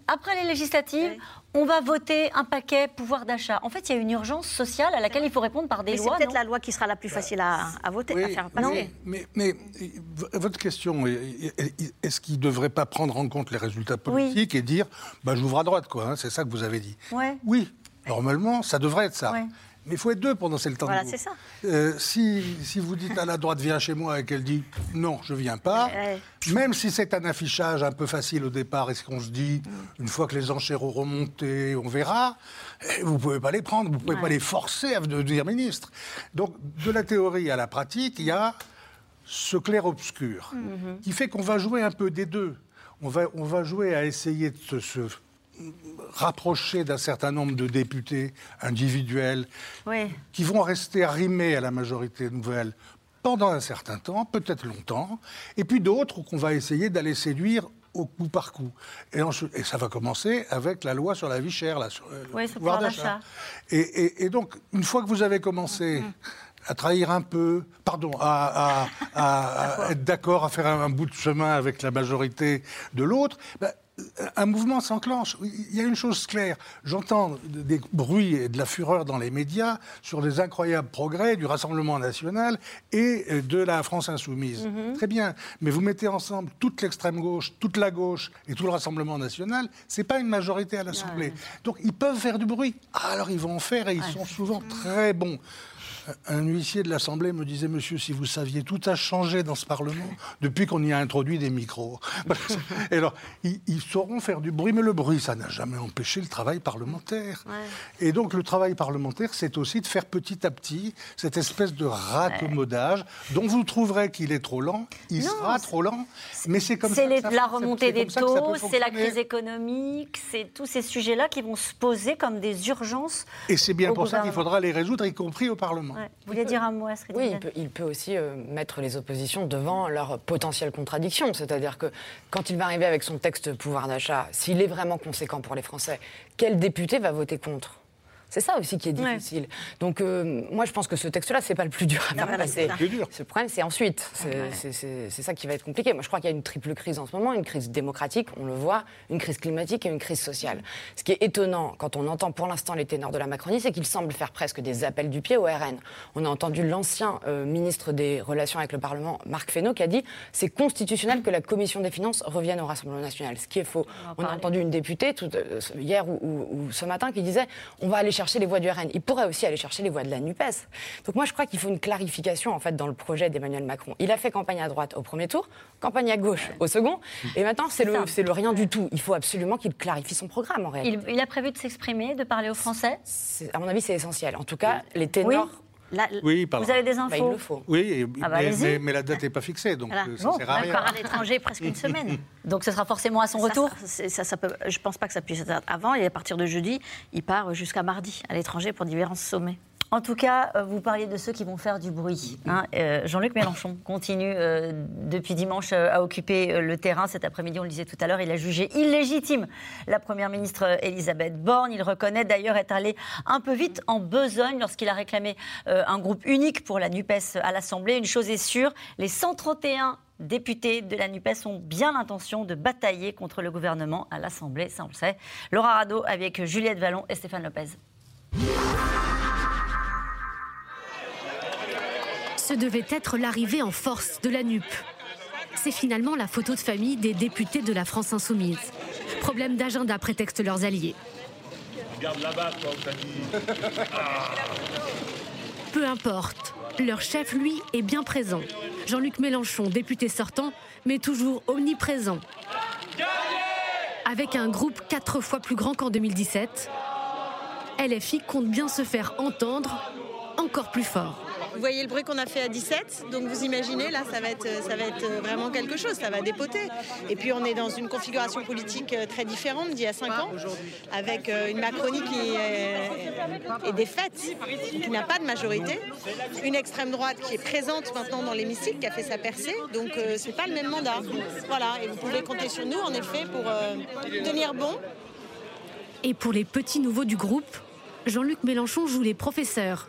après les législatives, on va voter un paquet pouvoir d'achat. En fait, il y a une urgence sociale à laquelle il faut répondre par des Mais c'est lois. peut-être la loi qui sera la plus facile à, à voter, à Oui, faire passer. mais, mais votre question, est- est- est-ce qu'il ne devrait pas prendre en compte les résultats politiques et dire bah, j'ouvre à droite, quoi hein, C'est ça que vous avez dit. Ouais. Oui, normalement, ça devrait être ça. Ouais. Mais il faut être deux pour danser le tango. Voilà, c'est ça. Euh, si, si vous dites à la droite viens chez moi et qu'elle dit non, je viens pas, Ouais. même si c'est un affichage un peu facile au départ et ce qu'on se dit, une fois que les enchères auront remonté, on verra, eh, vous ne pouvez pas les prendre, vous ne pouvez pas les forcer à devenir ministre. Donc, de la théorie à la pratique, il y a ce clair-obscur qui fait qu'on va jouer un peu des deux. On va, on va jouer à essayer de se, se rapprocher d'un certain nombre de députés individuels Oui. qui vont rester arrimés à la majorité nouvelle pendant un certain temps, peut-être longtemps, et puis d'autres qu'on va essayer d'aller séduire au coup par coup. Et, ça va commencer avec la loi sur la vie chère, là, sur le Oui, sur le pouvoir d'achat. Et, et- et donc, une fois que vous avez commencé à trahir un peu, pardon, à, à- à- à être d'accord, à faire un, un bout de chemin avec la majorité de l'autre, ben, un mouvement s'enclenche. Il y a une chose claire. J'entends des bruits et de la fureur dans les médias sur les incroyables progrès du Rassemblement national et de la France insoumise. Mhm. Très bien. Mais vous mettez ensemble toute l'extrême gauche, toute la gauche et tout le Rassemblement national, c'est pas une majorité à l'Assemblée. Donc ils peuvent faire du bruit. Ah, alors ils vont en faire et ils sont souvent très bons. Un huissier de l'Assemblée me disait, monsieur, si vous saviez, tout a changé dans ce Parlement depuis qu'on y a introduit des micros. Et alors, ils, ils sauront faire du bruit, mais le bruit, ça n'a jamais empêché le travail parlementaire. Et donc, le travail parlementaire, c'est aussi de faire petit à petit cette espèce de raccommodage dont vous trouverez qu'il est trop lent. Il Non, sera trop lent, mais c'est comme ça. C'est la remontée des taux, c'est la crise économique, c'est tous ces sujets-là qui vont se poser comme des urgences. Et c'est bien pour ça qu'il faudra les résoudre, y compris au Parlement. Ouais. Vous vouliez dire un mot, Astrid Oui, Dubé il peut, il peut aussi euh, mettre les oppositions devant leurs potentielles contradictions. C'est-à-dire que quand il va arriver avec son texte pouvoir d'achat, s'il est vraiment conséquent pour les Français, quel député va voter contre? C'est ça aussi qui est Ouais. difficile. Donc, euh, moi, je pense que ce texte-là, c'est pas le plus dur à Non, faire passer. c'est ça. Le plus dur. Ce problème, c'est ensuite. C'est Ouais. c'est- c'est- c'est ça qui va être compliqué. Moi, je crois qu'il y a une triple crise en ce moment une crise démocratique, on le voit, une crise climatique et une crise sociale. Ce qui est étonnant quand on entend pour l'instant les ténors de la Macronie, c'est qu'ils semblent faire presque des appels du pied au RN. On a entendu l'ancien euh, ministre des Relations avec le Parlement, Marc Fesneau, qui a dit c'est constitutionnel que la Commission des finances revienne au Rassemblement national. Ce qui est faux. On a entendu une députée tout, euh, hier ou, ou- ou ce matin qui disait on va aller chercher les voix du RN. Il pourrait aussi aller chercher les voix de la NUPES. Donc moi, je crois qu'il faut une clarification en fait dans le projet d'Emmanuel Macron. Il a fait campagne à droite au premier tour, campagne à gauche au second, et maintenant c'est le, le rien du tout. Il faut absolument qu'il clarifie son programme en réalité. il, il a prévu de s'exprimer, de parler aux Français? À mon avis, c'est essentiel. En tout cas, les ténors. Oui, pardon. Vous avez des Bah, infos il le faut. Oui, Ah bah, mais, allez-y. mais- mais la date n'est pas fixée, donc Voilà. euh, ça Bon, sert à rien. part à l'étranger presque une semaine. Donc ce sera forcément à son Ça, retour ça, ça, ça peut- Je ne pense pas que ça puisse être avant. Et à partir de jeudi, il part jusqu'à mardi à l'étranger pour divers sommets. En tout cas, euh, vous parliez de ceux qui vont faire du bruit. hein. Euh, Jean-Luc Mélenchon continue euh, depuis dimanche à occuper le terrain. Cet après-midi, on le disait tout à l'heure, il a jugé illégitime la Première ministre Elisabeth Borne. Il reconnaît d'ailleurs être allé un peu vite en besogne lorsqu'il a réclamé un groupe unique pour la NUPES à l'Assemblée. Une chose est sûre, les 131 députés de la NUPES ont bien l'intention de batailler contre le gouvernement à l'Assemblée, ça on le sait. Laura Rado avec Juliette Vallon et Stéphane Lopez. Ce devait être l'arrivée en force de la NUP. C'est finalement la photo de famille des députés de la France insoumise. Problème d'agenda prétexte leurs alliés. Dit. Peu importe. Leur chef, lui, est bien présent. Jean-Luc Mélenchon, député sortant, mais toujours omniprésent. Avec un groupe quatre fois plus grand qu'en 2017, LFI compte bien se faire entendre encore plus fort. Vous voyez le bruit qu'on a fait à 17, donc vous imaginez, là, ça va être, va être vraiment quelque chose, ça va dépoter. Et puis on est dans une configuration politique euh, très différente d'il y a 5 ans, avec euh, une Macronie qui est, défaite, qui n'a pas de majorité, une extrême droite qui est présente maintenant dans l'hémicycle, qui a fait sa percée, donc euh, c'est pas le même mandat. Voilà, et vous pouvez compter sur nous, en effet, pour euh, tenir bon. Et pour les petits nouveaux du groupe, Jean-Luc Mélenchon joue les professeurs.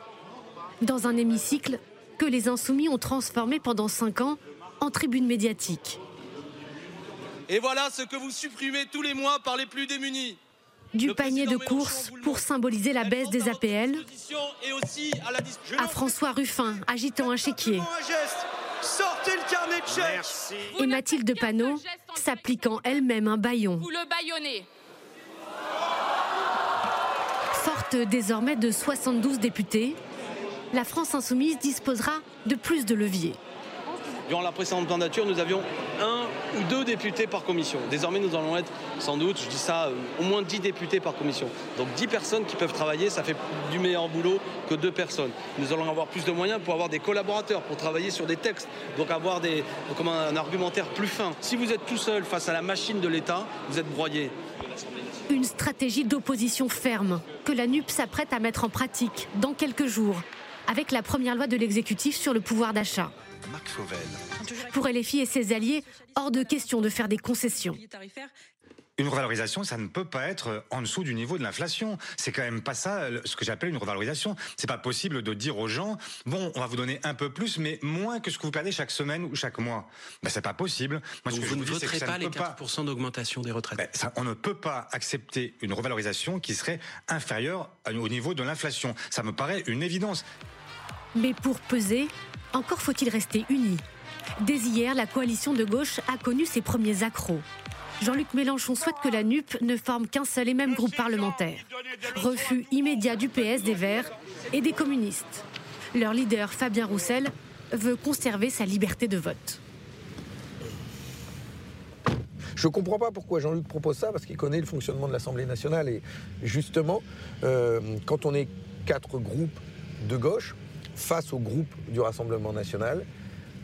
Dans un hémicycle que les insoumis ont transformé pendant cinq ans en tribune médiatique. Et voilà ce que vous supprimez tous les mois par les plus démunis. Du panier de course pour symboliser la baisse des APL, Et aussi à la François Ruffin agitant un chéquier un geste. Sortez le carnet de chèques. et Mathilde Panot s'appliquant elle-même un baillon. Vous le baïonnez. Forte désormais de 72 députés, la France insoumise disposera de plus de leviers. Durant la précédente mandature, nous avions un ou deux députés par commission. Désormais, nous allons être, sans doute, je dis ça, euh, au moins 10 députés par commission. Donc 10 personnes qui peuvent travailler, ça fait du meilleur boulot que deux personnes. Nous allons avoir plus de moyens pour avoir des collaborateurs, pour travailler sur des textes, donc avoir des, un argumentaire plus fin. Si vous êtes tout seul face à la machine de l'État, vous êtes broyé. Une stratégie d'opposition ferme que la NUP s'apprête à mettre en pratique dans quelques jours avec la première loi de l'exécutif sur le pouvoir d'achat. Marc Fauvel. Pour LFI et ses alliés, hors de question de faire des concessions. Une revalorisation, ça ne peut pas être en dessous du niveau de l'inflation. C'est quand même pas ça ce que j'appelle une revalorisation. C'est pas possible de dire aux gens bon, on va vous donner un peu plus, mais moins que ce que vous perdez chaque semaine ou chaque mois. Ben, c'est pas possible. Moi, Donc vous ne voterez pas les 4% d'augmentation des retraites. Ben, ça, on ne peut pas accepter une revalorisation qui serait inférieure au niveau de l'inflation. Ça me paraît une évidence. Mais pour peser, encore faut-il rester unis. Dès hier, la coalition de gauche a connu ses premiers accros. Jean-Luc Mélenchon souhaite que la NUP ne forme qu'un seul et même groupe parlementaire. Refus immédiat du PS, des Verts et des communistes. Leur leader, Fabien Roussel, veut conserver sa liberté de vote. Je ne comprends pas pourquoi Jean-Luc propose ça, parce qu'il connaît le fonctionnement de l'Assemblée nationale. Et justement, euh, quand on est quatre groupes de gauche face au groupe du Rassemblement national,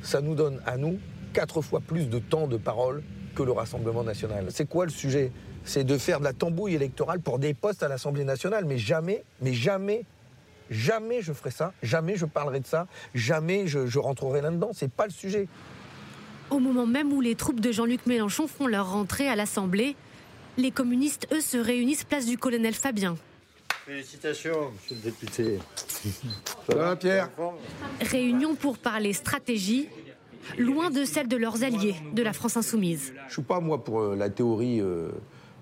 ça nous donne à nous quatre fois plus de temps de parole que le Rassemblement national. C'est quoi le sujet? C'est de faire de la tambouille électorale pour des postes à l'Assemblée nationale. Mais jamais, mais jamais, jamais je ferai ça. Jamais je parlerai de ça. Jamais je, rentrerai là-dedans. C'est pas le sujet. Au moment même où les troupes de Jean-Luc Mélenchon font leur rentrée à l'Assemblée, les communistes, eux, se réunissent place du colonel Fabien. Félicitations, monsieur le député. Ça va, Pierre? Réunion pour parler stratégie loin de celle de leurs alliés de la France insoumise. Je ne suis pas, moi, pour euh, la théorie euh,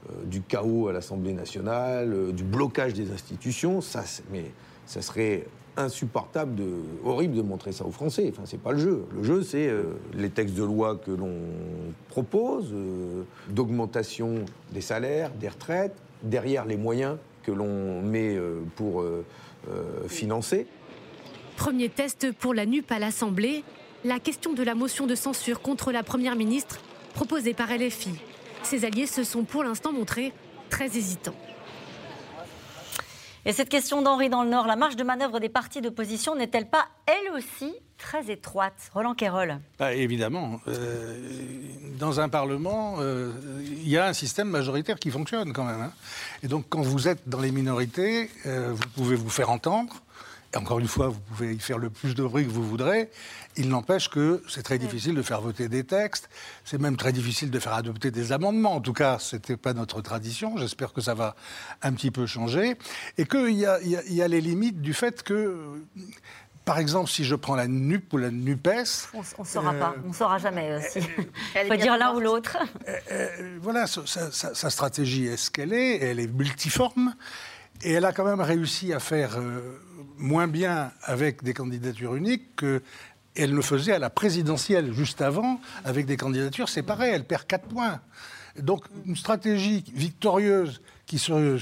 euh, du chaos à l'Assemblée nationale, du blocage des institutions, ça, mais ça serait insupportable, de, horrible de montrer ça aux Français. Enfin, c'est pas le jeu. Le jeu, c'est les textes de loi que l'on propose, d'augmentation des salaires, des retraites, derrière les moyens que l'on met pour financer. Premier test pour la NUP à l'Assemblée, la question de la motion de censure contre la Première ministre proposée par LFI. Ses alliés se sont pour l'instant montrés très hésitants. Et cette question d'Henri dans le Nord, la marge de manœuvre des partis d'opposition n'est-elle pas, elle aussi, très étroite? Roland Quérol bah, Évidemment. Euh, dans un Parlement, euh, il y a un système majoritaire qui fonctionne quand même. Hein. Et donc, quand vous êtes dans les minorités, euh, vous pouvez vous faire entendre encore une fois, vous pouvez y faire le plus de bruit que vous voudrez. Il n'empêche que c'est très difficile de faire voter des textes. C'est même très difficile de faire adopter des amendements. En tout cas, ce n'était pas notre tradition. J'espère que ça va un petit peu changer. Et qu'il y, y, a les limites du fait que par exemple, si je prends la NUP ou la NUPES. On ne saura pas, on ne saura jamais aussi. Il faut dire l'un ou l'autre. voilà, sa, stratégie est ce qu'elle est, elle est multiforme, et elle a quand même réussi à faire euh, moins bien avec des candidatures uniques qu'elle ne faisait à la présidentielle juste avant, avec des candidatures séparées. Elle perd 4 points. Donc une stratégie victorieuse qui se,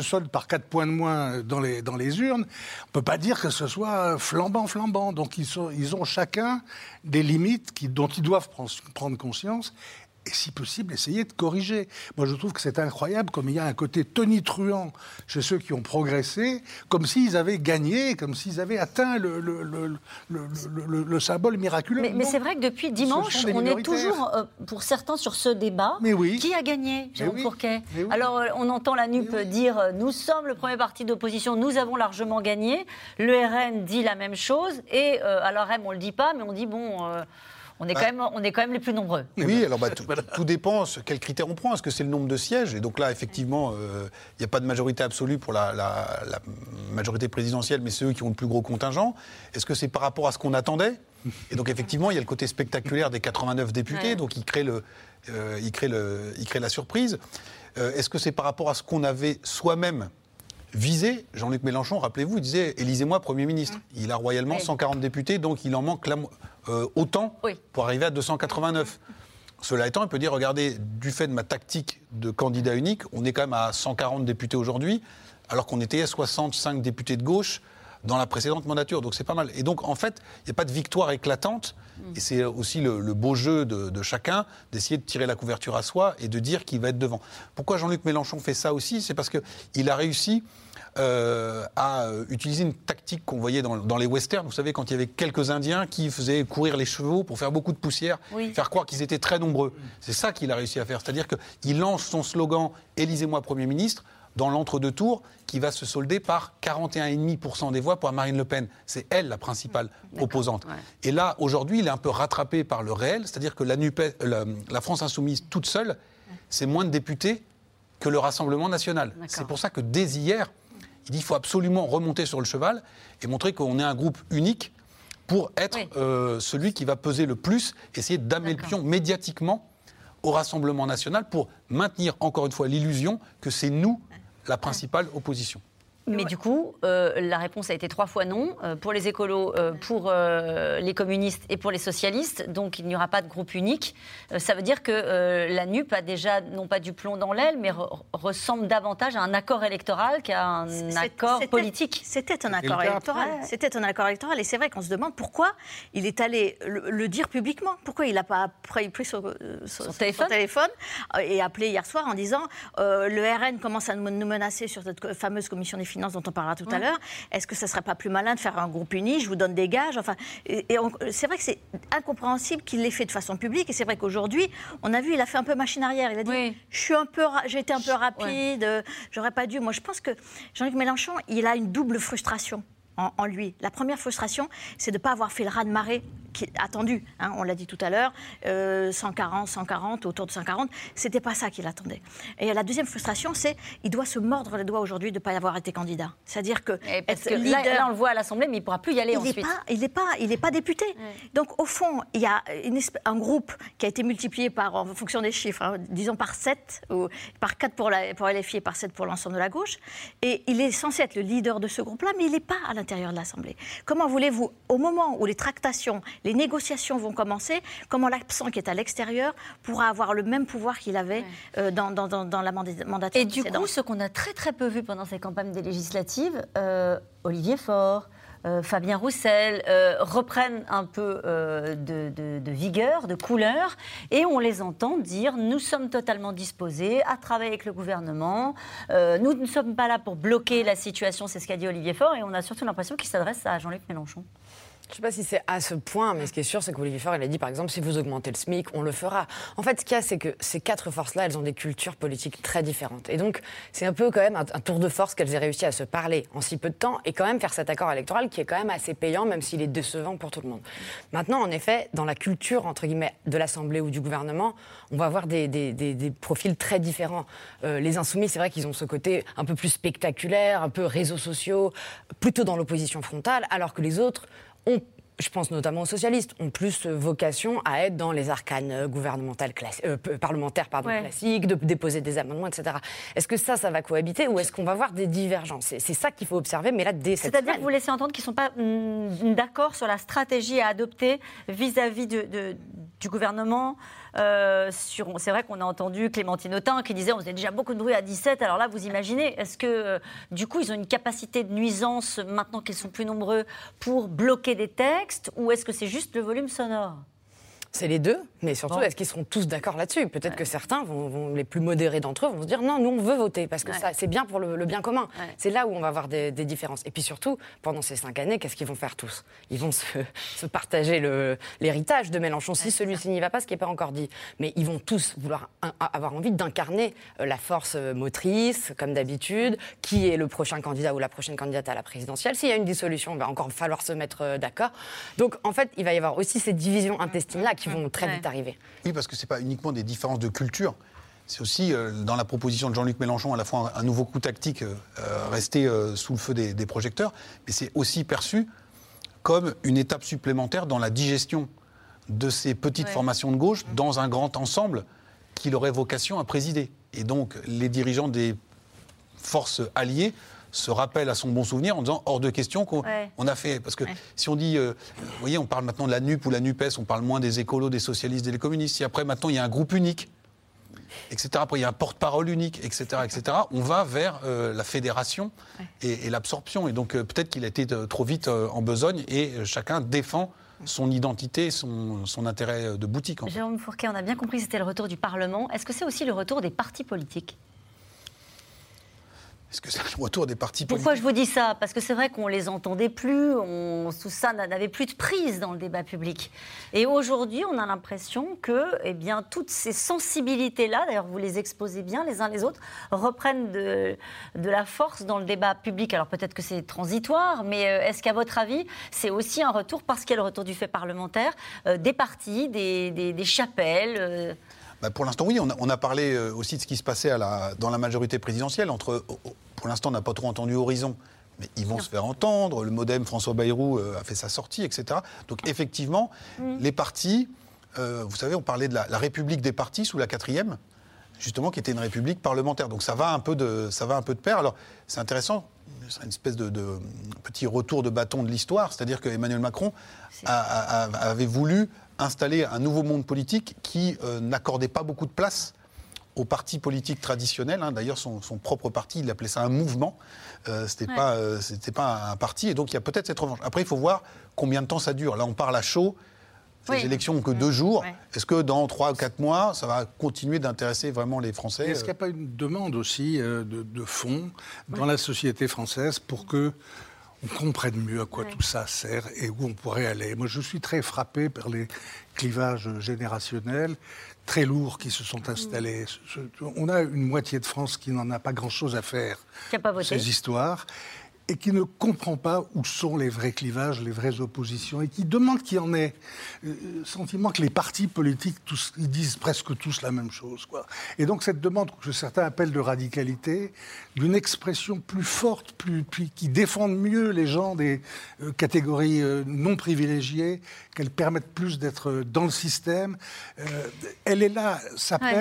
solde par 4 points de moins dans les, urnes, on ne peut pas dire que ce soit flambant, flambant. Donc ils, ont chacun des limites dont ils doivent prendre conscience et si possible, essayer de corriger. Moi, je trouve que c'est incroyable comme il y a un côté tonitruant chez ceux qui ont progressé, comme s'ils avaient gagné, comme s'ils avaient atteint le, le, le, le symbole miraculeux. Mais, c'est vrai que depuis dimanche, on est toujours, euh, pour certains, sur ce débat. Mais oui. Qui a gagné, Jérôme Fourquet Alors, euh, on entend la NUP dire euh, Nous sommes le premier parti d'opposition, nous avons largement gagné. Le RN dit la même chose. Et alors, M, on ne le dit pas, mais on dit Bon on est, bah. quand même, on est quand même les plus nombreux. Oui, alors bah, tout, dépend quels critères on prend. Est-ce que c'est le nombre de sièges? Et donc là, effectivement, euh, il n'y a pas de majorité absolue pour la, majorité présidentielle, mais c'est eux qui ont le plus gros contingent. Est-ce que c'est par rapport à ce qu'on attendait? Et donc effectivement, il y a le côté spectaculaire des 89 députés, donc il crée, le, euh, il, crée le, il crée la surprise. Euh, est-ce que c'est par rapport à ce qu'on avait soi-même visé, Jean-Luc Mélenchon, rappelez-vous, il disait élisez-moi Premier ministre. Il a royalement 140 députés, donc il en manque euh, autant pour arriver à 289. Cela étant, il peut dire regardez, du fait de ma tactique de candidat unique, on est quand même à 140 députés aujourd'hui, alors qu'on était à 65 députés de gauche dans la précédente mandature. Donc c'est pas mal. Et donc en fait, il n'y a pas de victoire éclatante. Et c'est aussi le, beau jeu de, chacun d'essayer de tirer la couverture à soi et de dire qu'il va être devant. Pourquoi Jean-Luc Mélenchon fait ça aussi? C'est parce qu'il a réussi euh, à utiliser une tactique qu'on voyait dans, les westerns. Vous savez, quand il y avait quelques Indiens qui faisaient courir les chevaux pour faire beaucoup de poussière, faire croire qu'ils étaient très nombreux. C'est ça qu'il a réussi à faire. C'est-à-dire qu'il lance son slogan Élisez-moi Premier ministre dans l'entre-deux tours qui va se solder par 41,5% des voix pour Marine Le Pen. C'est elle la principale opposante. Et là, aujourd'hui, il est un peu rattrapé par le réel, c'est-à-dire que la, NUPES, la, la France insoumise toute seule, c'est moins de députés que le Rassemblement national. C'est pour ça que dès hier, il dit qu'il faut absolument remonter sur le cheval et montrer qu'on est un groupe unique pour être euh, celui qui va peser le plus, essayer d'amener le pion médiatiquement au Rassemblement national pour maintenir encore une fois l'illusion que c'est nous la principale opposition. Mais du coup, euh, la réponse a été trois fois non, euh, pour les écolos, euh, pour euh, les communistes et pour les socialistes. Donc il n'y aura pas de groupe unique. Euh, ça veut dire que euh, la NUP a déjà, non pas du plomb dans l'aile, mais re- ressemble davantage à un accord électoral qu'à un accord politique. C'était un accord électoral. C'était un accord électoral. Et c'est vrai qu'on se demande pourquoi il est allé le, le dire publiquement. Pourquoi il n'a pas pris, pris son, son- son téléphone, euh, et appelé hier soir en disant euh, le RN commence à nous menacer sur cette fameuse commission des finances dont on parlera tout à l'heure. Est-ce que ça ne serait pas plus malin de faire un groupe uni? Je vous donne des gages. Enfin, et, et on- c'est vrai que c'est incompréhensible qu'il l'ait fait de façon publique. Et c'est vrai qu'aujourd'hui, on a vu, il a fait un peu machine arrière. Il a dit Je suis un peu, j'ai été un peu rapide. euh, J'aurais pas dû. Moi, je pense que Jean-Luc Mélenchon, il a une double frustration. En, en lui. La première frustration, c'est de ne pas avoir fait le raz-de-marée attendu. hein, on l'a dit tout à l'heure, euh, 140, 140, autour de 140, c'était pas ça qu'il attendait. Et la deuxième frustration, c'est il doit se mordre les doigts aujourd'hui de ne pas avoir été candidat. C'est-à-dire que, Parce que là, leader- là, on le voit à l'Assemblée, mais il ne pourra plus y aller il ensuite. pas, il n'est pas, il est pas député. Donc au fond, il y a une un groupe qui a été multiplié par, en fonction des chiffres, hein, disons par 7, ou par 4 pour, la, pour LFI et par 7 pour l'ensemble de la gauche. Et il est censé être le leader de ce groupe-là, mais il n'est pas à l'intérieur de l'Assemblée. Comment voulez-vous, au moment où les tractations, les négociations vont commencer, comment l'absent qui est à l'extérieur pourra avoir le même pouvoir qu'il avait euh, dans, dans, dans, dans la manda- mandature Et du coup, ce qu'on a très très peu vu pendant ces campagnes des législatives, euh, Olivier Faure, euh, Fabien Roussel reprennent un peu de, de- de vigueur, de couleur, et on les entend dire nous sommes totalement disposés à travailler avec le gouvernement, euh, nous ne sommes pas là pour bloquer la situation, c'est ce qu'a dit Olivier Faure, et on a surtout l'impression qu'il s'adresse à Jean-Luc Mélenchon. Je ne sais pas si c'est à ce point, mais ce qui est sûr, c'est qu'Olivier Faure, il a dit, par exemple, si vous augmentez le SMIC, on le fera. En fait, ce qu'il y a, c'est que ces quatre forces-là, elles ont des cultures politiques très différentes. Et donc, c'est un peu quand même un, tour de force qu'elles aient réussi à se parler en si peu de temps et quand même faire cet accord électoral qui est quand même assez payant, même s'il est décevant pour tout le monde. Maintenant, en effet, dans la culture, entre guillemets, de l'Assemblée ou du gouvernement, on va avoir des profils très différents. Euh, les Insoumis, c'est vrai qu'ils ont ce côté un peu plus spectaculaire, un peu réseaux sociaux, plutôt dans l'opposition frontale, alors que les autres ont je pense notamment aux socialistes, ont plus vocation à être dans les arcanes gouvernementales euh, parlementaires pardon, Ouais. classiques, de déposer des amendements, etc. Est-ce que ça, ça va cohabiter ou est-ce qu'on va voir des divergences? C'est c'est ça qu'il faut observer, mais là, dès cette C'est-à-dire que vous laissez entendre qu'ils ne sont pas mm, d'accord sur la stratégie à adopter vis-à-vis du gouvernement. Euh, c'est vrai qu'on a entendu Clémentine Autain qui disait on faisait déjà beaucoup de bruit à 17. Alors là, vous imaginez, est-ce que euh, du coup ils ont une capacité de nuisance maintenant qu'ils sont plus nombreux pour bloquer des textes ou est-ce que c'est juste le volume sonore? C'est les deux, mais surtout, Bon. est-ce qu'ils seront tous d'accord là-dessus? Peut-être que certains, vont, vont- les plus modérés d'entre eux, vont se dire non, nous on veut voter parce que Ouais. ça, c'est bien pour le, le bien commun. C'est là où on va avoir des, des différences. Et puis surtout, pendant ces cinq années, qu'est-ce qu'ils vont faire tous? Ils vont se, se partager l'héritage de Mélenchon si celui-ci n'y va pas, ce qui n'est pas encore dit. Mais ils vont tous vouloir un- avoir envie d'incarner euh, la force euh, motrice, comme d'habitude, qui est le prochain candidat ou la prochaine candidate à la présidentielle? S'il y a une dissolution, il va encore falloir se mettre euh, d'accord. Donc en fait, il va y avoir aussi ces divisions intestines-là qui vont très vite arriver. Oui, parce que ce n'est pas uniquement des différences de culture. C'est aussi, euh, dans la proposition de Jean-Luc Mélenchon, à la fois un, un nouveau coup tactique euh, euh, resté euh, sous le feu des, des projecteurs, mais c'est aussi perçu comme une étape supplémentaire dans la digestion de ces petites Ouais. formations de gauche dans un grand ensemble qu'il aurait vocation à présider. Et donc, les dirigeants des forces alliées se rappellent à son bon souvenir en disant hors de question qu'on Ouais. on a fait. Parce que si on dit, euh, vous voyez, on parle maintenant de la NUP ou la NUPES, on parle moins des écolos, des socialistes et des communistes. Si après, maintenant, il y a un groupe unique, etc., après, il y a un porte-parole unique, etc., etc., on va vers euh, la fédération et, et l'absorption. Et donc, euh, peut-être qu'il a été trop vite en besogne et chacun défend son identité, son, son intérêt de boutique. en fait. Jérôme Fourquet, on a bien compris que c'était le retour du Parlement. Est-ce que c'est aussi le retour des partis politiques? Est-ce que c'est le retour des partis Pourquoi politiques je vous dis ça? Parce que c'est vrai qu'on les entendait plus, on, tout ça n'avait plus de prise dans le débat public. Et aujourd'hui, on a l'impression que eh bien, toutes ces sensibilités-là, d'ailleurs vous les exposez bien les uns les autres, reprennent de, de la force dans le débat public. Alors peut-être que c'est transitoire, mais euh, est-ce qu'à votre avis, c'est aussi un retour, parce qu'il y a le retour du fait parlementaire, euh, des partis, des, des- des chapelles euh, Bah, pour l'instant, oui. On a, on a parlé euh, aussi de ce qui se passait à la- dans la majorité présidentielle. Entre, pour l'instant, on n'a pas trop entendu Horizon. Mais ils vont se faire entendre. Le modem François Bayrou euh, a fait sa sortie, etc. Donc, effectivement, Mm. les partis, euh, vous savez, on parlait de la, la République des partis sous la quatrième, justement, qui était une république parlementaire. Donc, ça va un peu de, ça va un peu de pair. Alors, c'est intéressant. C'est une espèce de, de petit retour de bâton de l'histoire. C'est-à-dire que Emmanuel Macron a- a- a- avait voulu installer un nouveau monde politique qui euh, n'accordait pas beaucoup de place aux partis politiques traditionnels. hein. D'ailleurs, son, son propre parti, il appelait ça un mouvement. Euh, c'était Ouais. pas, euh, c'était pas un parti. Et donc, il y a peut-être cette revanche. Après, il faut voir combien de temps ça dure. Là, on parle à chaud. Ces Oui. élections n'ont que deux jours. Est-ce que dans trois ou quatre mois, ça va continuer d'intéresser vraiment les Français Est-ce qu'il n'y a pas une demande aussi euh, de, de fond dans la société française pour que on comprenne mieux à quoi tout ça sert et où on pourrait aller? Moi, je suis très frappé par les clivages générationnels très lourds qui se sont installés. Ce- On a une moitié de France qui n'en a pas grand-chose à faire Qui pas voté. ces histoires et qui ne comprend pas où sont les vrais clivages, les vraies oppositions, et qui demande qu'il y en ait. Euh, sentiment que les partis politiques, tous, ils disent presque tous la même chose. Quoi. Et donc cette demande que certains appellent de radicalité, d'une expression plus forte, plus, plus- qui défende mieux les gens des euh, catégories euh, non privilégiées, qu'elles permettent plus d'être euh, dans le système, euh, elle est là, ça Ouais.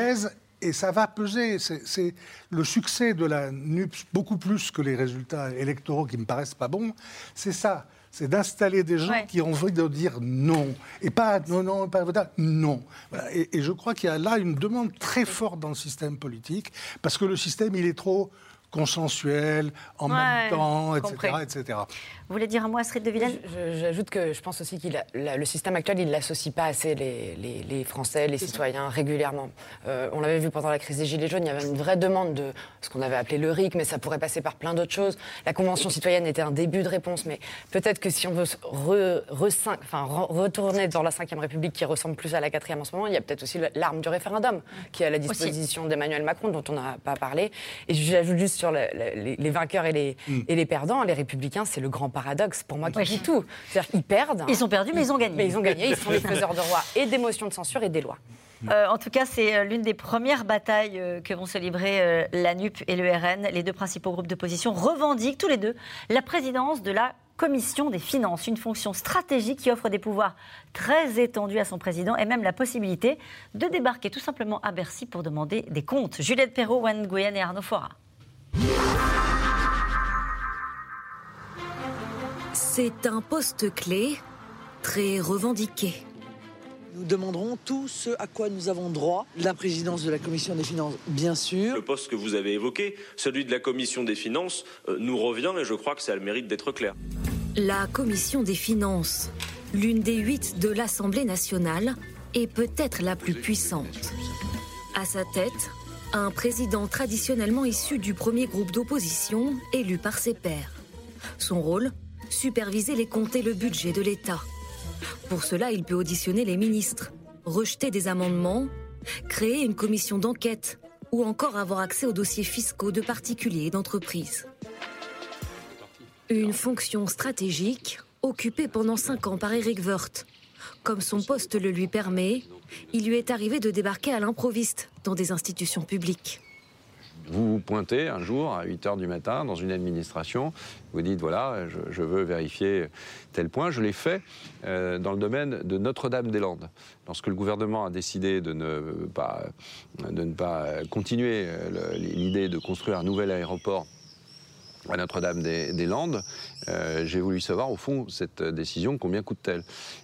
Et ça va peser. C'est le succès de la NUPS, beaucoup plus que les résultats électoraux qui me paraissent pas bons. C'est ça. C'est d'installer des gens qui ont envie de dire non. Et pas non, non, pas non. Voilà. Et, et je crois qu'il y a là une demande très forte dans le système politique, parce que le système, il est trop consensuel, en Ouais, même temps, compris. etc., etc. Vous voulez dire un mot, Astrid de Villene J'ajoute que je pense aussi que le système actuel, il n'associe pas assez les, les- les Français, les citoyens régulièrement. Euh, on l'avait vu pendant la crise des Gilets jaunes, il y avait une vraie demande de ce qu'on avait appelé le RIC, mais ça pourrait passer par plein d'autres choses. La Convention citoyenne était un début de réponse, mais peut-être que si on veut re- recin- enfin, re- retourner dans la Ve République qui ressemble plus à la quatrième en ce moment, il y a peut-être aussi l'arme du référendum qui est à la disposition d'Emmanuel Macron, dont on n'a pas parlé. Et j'ajoute juste sur le- le- les, les vainqueurs et les, et les perdants, les républicains, c'est le grand paradoxe pour moi qui Oui. dit tout. C'est-à-dire qu'ils perdent. Ils ont perdu, mais ils ont gagné. Mais ils ont gagné, ils sont les faiseurs de rois et des motions de censure et des lois. Euh, en tout cas, c'est euh, l'une des premières batailles euh, que vont se livrer euh, la NUP et le RN. Les deux principaux groupes d'opposition revendiquent tous les deux la présidence de la Commission des finances, une fonction stratégique qui offre des pouvoirs très étendus à son président et même la possibilité de débarquer tout simplement à Bercy pour demander des comptes. Juliette Perrault, Wen Nguyen et Arnaud Fora. C'est un poste clé, très revendiqué. Nous demanderons tout ce à quoi nous avons droit. La présidence de la Commission des finances, bien sûr. Le poste que vous avez évoqué, celui de la commission des finances, euh, nous revient et je crois que ça a le mérite d'être clair. La commission des finances, l'une des huit de l'Assemblée nationale, est peut-être la plus puissante. À sa tête, un président traditionnellement issu du premier groupe d'opposition, élu par ses pairs. Son rôle Superviser les comptes et le budget de l'État. Pour cela, il peut auditionner les ministres, rejeter des amendements, créer une commission d'enquête ou encore avoir accès aux dossiers fiscaux de particuliers et d'entreprises. Une fonction stratégique occupée pendant cinq ans par Eric Woerth. Comme son poste le lui permet, il lui est arrivé de débarquer à l'improviste dans des institutions publiques. Vous vous pointez un jour à 8 h du matin dans une administration, vous dites voilà, je, veux vérifier tel point. Je l'ai fait euh, dans le domaine de Notre-Dame-des-Landes. Lorsque le gouvernement a décidé de ne pas, de ne pas continuer euh, l'idée de construire un nouvel aéroport à Notre-Dame-des-Landes, euh, j'ai voulu savoir au fond cette décision combien coûte-t-elle?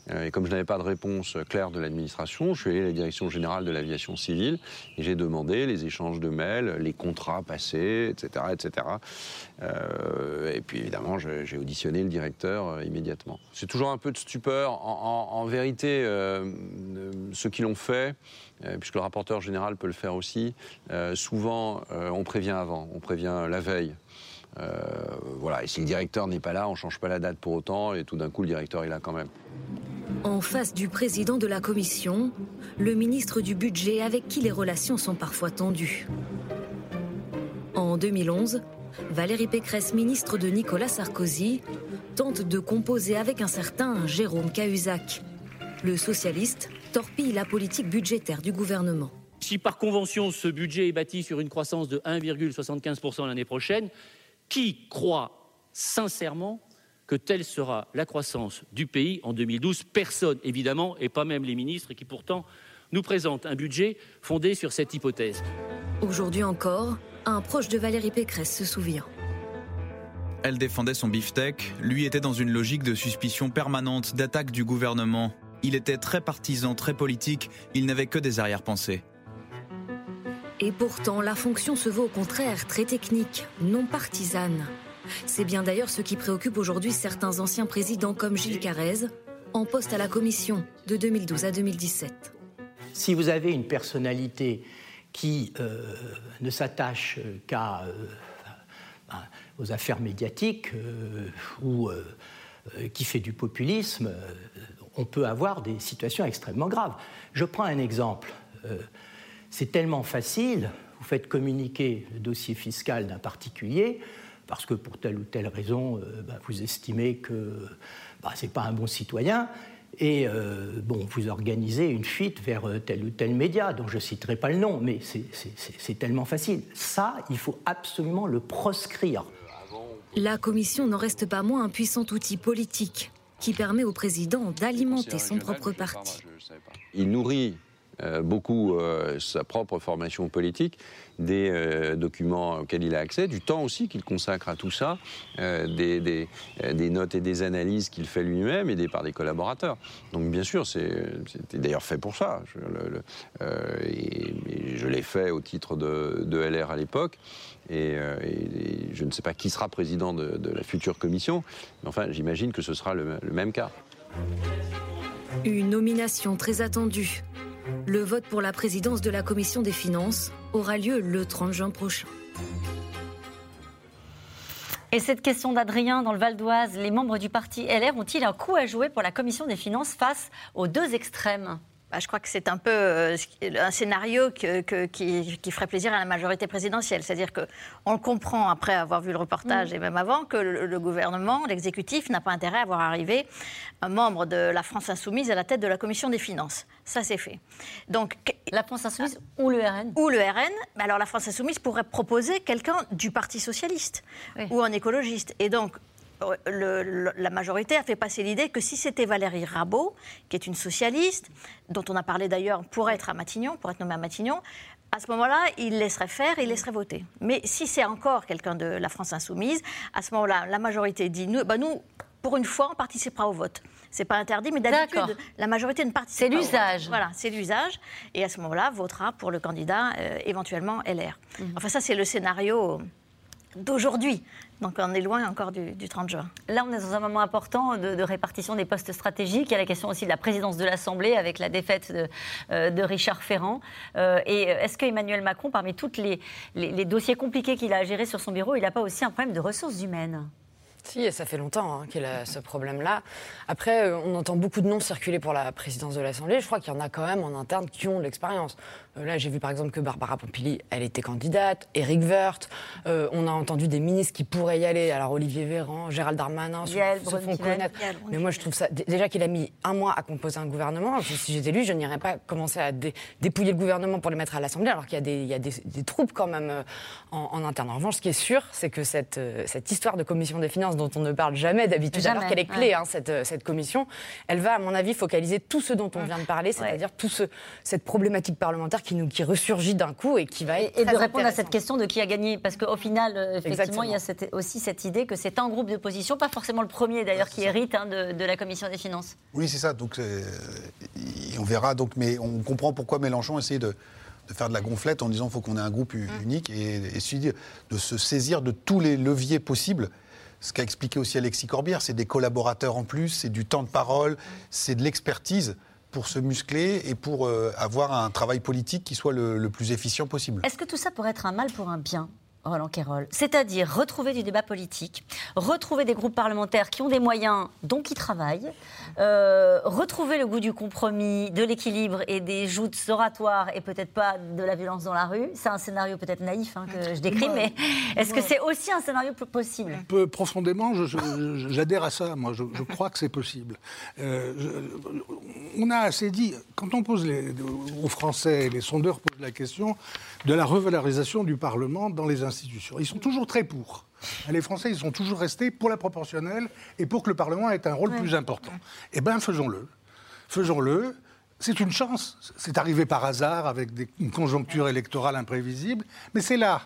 Euh, et comme je n'avais pas de réponse claire de l'administration, je suis allé à la direction générale de l'aviation civile et j'ai demandé les échanges de mails, les contrats passés, etc., etc. Euh, et puis évidemment, j'ai auditionné le directeur immédiatement. C'est toujours un peu de stupeur. En, en- vérité, ceux qui l'ont fait, puisque le rapporteur général peut le faire aussi, souvent on prévient avant, on prévient la veille. Voilà, et si le directeur n'est pas là, on ne change pas la date pour autant, et tout d'un coup, le directeur est là quand même. En face du président de la commission, le ministre du Budget avec qui les relations sont parfois tendues. En 2011, Valérie Pécresse, ministre de Nicolas Sarkozy, tente de composer avec un certain Jérôme Cahuzac. Le socialiste torpille la politique budgétaire du gouvernement. Si par convention ce budget est bâti sur une croissance de 1,75% l'année prochaine, qui croit sincèrement que telle sera la croissance du pays en 2012 Personne, évidemment, et pas même les ministres qui pourtant nous présentent un budget fondé sur cette hypothèse. Aujourd'hui encore, un proche de Valérie Pécresse se souvient. Elle défendait son beefsteak, lui était dans une logique de suspicion permanente, d'attaque du gouvernement. Il était très partisan, très politique, il n'avait que des arrière-pensées. Et pourtant, la fonction se veut au contraire très technique, non partisane. C'est bien d'ailleurs ce qui préoccupe aujourd'hui certains anciens présidents comme Gilles Carrez, en poste à la Commission de 2012 à 2017. Si vous avez une personnalité qui euh, ne s'attache qu'à euh, aux affaires médiatiques euh, ou qui fait du populisme, on peut avoir des situations extrêmement graves. Je prends un exemple. C'est tellement facile, vous faites communiquer le dossier fiscal d'un particulier, parce que pour telle ou telle raison, euh, bah, vous estimez que bah, ce n'est pas un bon citoyen, et euh, bon, vous organisez une fuite vers euh, tel ou tel média, dont je ne citerai pas le nom, mais c'est tellement facile. Ça, il faut absolument le proscrire. La Commission n'en reste pas moins un puissant outil politique qui permet au président d'alimenter son propre parti. Il nourrit beaucoup euh, sa propre formation politique, des euh, documents auxquels il a accès, du temps aussi qu'il consacre à tout ça, des, notes et des analyses qu'il fait lui-même aidé par des collaborateurs. Donc bien sûr, c'était d'ailleurs fait pour ça. Je, l'ai fait au titre de LR à l'époque. Et, je ne sais pas qui sera président de, la future commission, mais enfin j'imagine que ce sera le même cas. Une nomination très attendue le vote pour la présidence de la Commission des finances aura lieu le 30 juin prochain. Et cette question d'Adrien dans le Val d'Oise, les membres du parti LR ont-ils un coup à jouer pour la Commission des finances face aux deux extrêmes? Bah, je crois que c'est un peu euh, un scénario qui, ferait plaisir à la majorité présidentielle. C'est-à-dire qu'on le comprend après avoir vu le reportage mm. et même avant que le, gouvernement, l'exécutif, n'a pas intérêt à voir arriver un membre de la France insoumise à la tête de la commission des finances. Ça, c'est fait. Donc, la France insoumise ou le RN Ou le RN. Alors la France insoumise pourrait proposer quelqu'un du Parti socialiste ou un écologiste. Et donc, la majorité a fait passer l'idée que si c'était Valérie Rabault, qui est une socialiste, dont on a parlé d'ailleurs pour être à Matignon, pour être nommé à Matignon, à ce moment-là, il laisserait faire et il laisserait voter. Mais si c'est encore quelqu'un de la France insoumise, à ce moment-là, la majorité dit nous, bah nous, pour une fois, on participera au vote. C'est pas interdit, mais d'habitude, la majorité ne participe pas. C'est l'usage. Voilà, c'est l'usage. Et à ce moment-là, votera pour le candidat euh, éventuellement LR. Mhm. Enfin, ça, c'est le scénario d'aujourd'hui. Donc on est loin encore du, 30 juin. Là, on est dans un moment important de, répartition des postes stratégiques. Il y a la question aussi de la présidence de l'Assemblée avec la défaite de, euh, Richard Ferrand. Euh, et est-ce qu'Emmanuel Macron, parmi tous les, les, dossiers compliqués qu'il a à gérer sur son bureau, il n'a pas aussi un problème de ressources humaines? Si, et ça fait longtemps hein, qu'il a ce problème-là. Après, euh, on entend beaucoup de noms circuler pour la présidence de l'Assemblée. Je crois qu'il y en a quand même en interne qui ont de l'expérience. Euh, là, j'ai vu par exemple que Barbara Pompili, elle était candidate, Éric Woerth. Euh, on a entendu des ministres qui pourraient y aller. Alors Olivier Véran, Gérald Darmanin, se, font connaître. Mais moi, je trouve ça déjà qu'il a mis un mois à composer un gouvernement. Si j'étais lui, je n'irais pas commencer à dépouiller le gouvernement pour le mettre à l'Assemblée, alors qu'il y a, des, troupes quand même en, interne. En revanche, ce qui est sûr, c'est que cette, cette histoire de commission des finances dont on ne parle jamais d'habitude, alors qu'elle est clé, hein, cette, cette commission, elle va, à mon avis, focaliser tout ce dont on vient de parler, c'est-à-dire tout ce, cette problématique parlementaire qui, nous, qui ressurgit d'un coup et qui va être. Et, de répondre à cette question de qui a gagné. Parce qu'au final, euh, effectivement, il y a aussi cette idée que c'est un groupe d'opposition, pas forcément le premier d'ailleurs, qui hérite hein, de, la commission des finances. Oui, c'est ça. Donc, on verra. Donc, mais on comprend pourquoi Mélenchon essaie de faire de la gonflette en disant qu'il faut qu'on ait un groupe mmh. unique et, et, de se saisir de tous les leviers possibles. Ce qu'a expliqué aussi Alexis Corbière, c'est des collaborateurs en plus, c'est du temps de parole, c'est de l'expertise pour se muscler et pour euh, avoir un travail politique qui soit le, le plus efficient possible. Est-ce que tout ça pourrait être un mal pour un bien? Roland Quérol, c'est-à-dire retrouver du débat politique, retrouver des groupes parlementaires qui ont des moyens, donc qui travaillent, euh, retrouver le goût du compromis, de l'équilibre et des joutes oratoires et peut-être pas de la violence dans la rue. C'est un scénario peut-être naïf hein, que je décris, mais est-ce que c'est aussi un scénario possible? Peu profondément, j'adhère à ça. Moi, je, je crois que c'est possible. Euh, je- on a assez dit, quand on pose les, aux Français, les sondeurs posent la question de la revalorisation du Parlement dans les institutions. Ils sont toujours très pour. Les Français, ils sont toujours restés pour la proportionnelle et pour que le Parlement ait un rôle plus important. Eh bien, faisons-le. Faisons-le. C'est une chance. C'est arrivé par hasard avec des- une conjoncture électorale imprévisible, mais c'est là.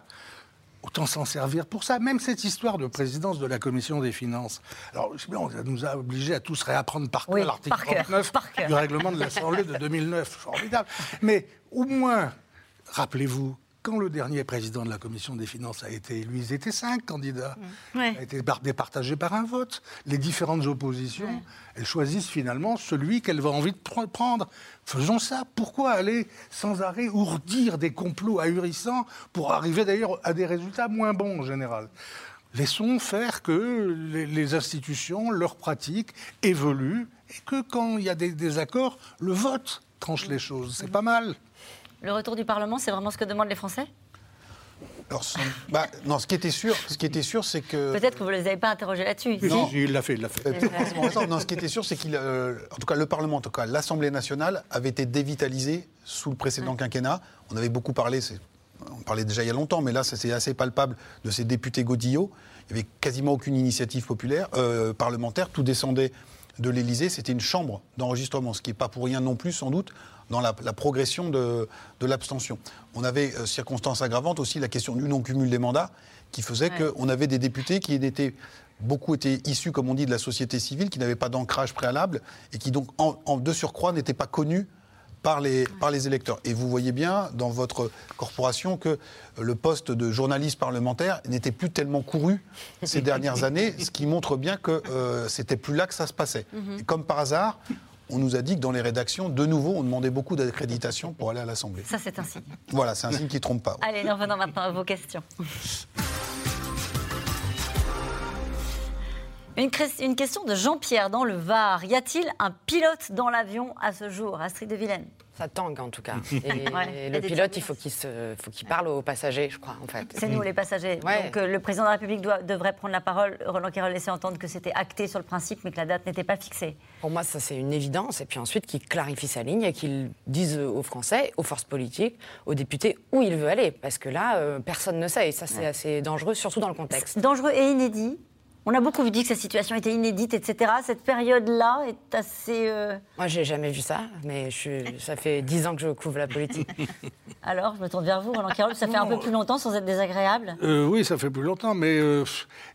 Autant s'en servir pour ça. Même cette histoire de présidence de la Commission des finances. Alors, je sais bien, ça nous a obligés à tous réapprendre par cœur Oui, l'article par cœur, 39 par cœur. du règlement de l'Assemblée de 2009. Formidable. Mais au moins, rappelez-vous, quand le dernier président de la Commission des finances a été élu, ils étaient cinq candidats. Ouais. a été départagé par un vote. Les différentes oppositions, elles choisissent finalement celui qu'elles ont envie de pr- prendre. Faisons ça. Pourquoi aller sans arrêt ourdir des complots ahurissants pour arriver d'ailleurs à des résultats moins bons en général? Laissons faire que les, les institutions, leurs pratiques évoluent et que quand il y a des désaccords, le vote tranche les choses. C'est pas mal. Le retour du Parlement, c'est vraiment ce que demandent les Français? Alors, bah, non, ce qui était sûr, ce qui était sûr, c'est que Peut-être que vous ne les avez pas interrogés là-dessus. Si, il l'a fait, il l'a fait. Euh. Non, ce qui était sûr, c'est qu'il, euh, en tout cas, le Parlement, en tout cas, l'Assemblée nationale avait été dévitalisée sous le précédent quinquennat. On avait beaucoup parlé, c'est- on parlait déjà il y a longtemps, mais là, ça, c'est assez palpable de ces députés godillots. Il n'y avait quasiment aucune initiative populaire, euh, parlementaire. Tout descendait de l'Élysée. C'était une chambre d'enregistrement, ce qui n'est pas pour rien non plus, sans doute, dans la, la progression de, de l'abstention. On avait, euh, circonstance aggravante, aussi la question du non-cumul des mandats, qui faisait Ouais. qu'on avait des députés qui étaient beaucoup étaient issus, comme on dit, de la société civile, qui n'avaient pas d'ancrage préalable et qui donc, en, en de surcroît, n'étaient pas connus par les, par les électeurs. Et vous voyez bien dans votre corporation que le poste de journaliste parlementaire n'était plus tellement couru ces dernières années, ce qui montre bien que euh, c'était plus là que ça se passait. Mhm. Et comme par hasard, on nous a dit que dans les rédactions, de nouveau, on demandait beaucoup d'accréditation pour aller à l'Assemblée. Ça, c'est un signe. Voilà, c'est un signe qui ne trompe pas. Allez, nous revenons maintenant à vos questions. Une, question de Jean-Pierre dans le Var. Y a-t-il un pilote dans l'avion à ce jour, Astrid de Vilaine? Ça tangue en tout cas. Ouais, Et le pilote, il faut qu'il se, faut qu'il parle aux passagers, je crois, en fait. C'est nous les passagers. Ouais. Donc euh, le président de la République doit- devrait prendre la parole. Roland Quérol laissait entendre que c'était acté sur le principe, mais que la date n'était pas fixée. Pour moi, ça c'est une évidence. Et puis ensuite, qu'il clarifie sa ligne et qu'il dise aux Français, aux forces politiques, aux députés où il veut aller. Parce que là, euh, personne ne sait. Et ça, c'est assez dangereux, surtout dans le contexte. Dangereux et inédit. On a beaucoup dit que cette situation était inédite, etc. Cette période-là est assez. euh, Moi, j'ai jamais vu ça, mais je suis- ça fait dix ans que je couvre la politique. Alors, je me tourne vers vous, Roland Quérol. Ça fait un peu plus longtemps sans être désagréable. Euh, oui, ça fait plus longtemps, mais euh,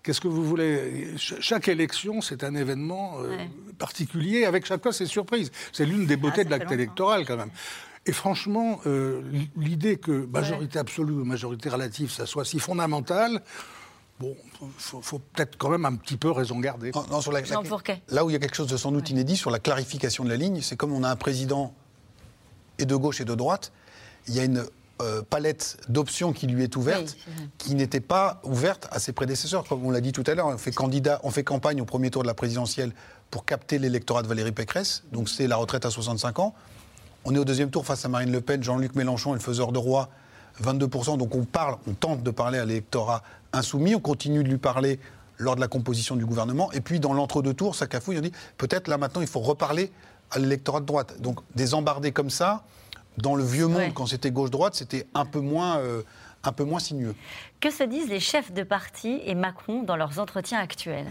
qu'est-ce que vous voulez? Ch- Chaque élection, c'est un événement euh, Ouais. particulier, avec chaque fois ses surprises. C'est l'une des beautés Ah, ça de l'acte électoral, quand même. Et franchement, euh, l'idée que majorité absolue ou majorité relative, ça soit si fondamental, bon, faut, faut peut-être quand même un petit peu raison garder. Non, non, sur la-. Là où il y a quelque chose de sans doute inédit sur la clarification de la ligne, c'est comme on a un président et de gauche et de droite, il y a une euh, palette d'options qui lui est ouverte, Oui, qui n'était pas ouverte à ses prédécesseurs. Comme on l'a dit tout à l'heure, on fait, candidat, on fait campagne au premier tour de la présidentielle pour capter l'électorat de Valérie Pécresse, donc c'est la retraite à 65 ans. On est au deuxième tour face à Marine Le Pen, Jean-Luc Mélenchon et le faiseur de roi, 22%. Donc on parle, on tente de parler à l'électorat insoumis, on continue de lui parler lors de la composition du gouvernement. Et puis dans l'entre-deux tours, ça cafouille, on dit peut-être là maintenant il faut reparler à l'électorat de droite. Donc des embardés comme ça, dans le vieux monde, Ouais. quand c'était gauche-droite, c'était un peu moins. euh, un peu moins sinueux. Que se disent les chefs de parti et Macron dans leurs entretiens actuels?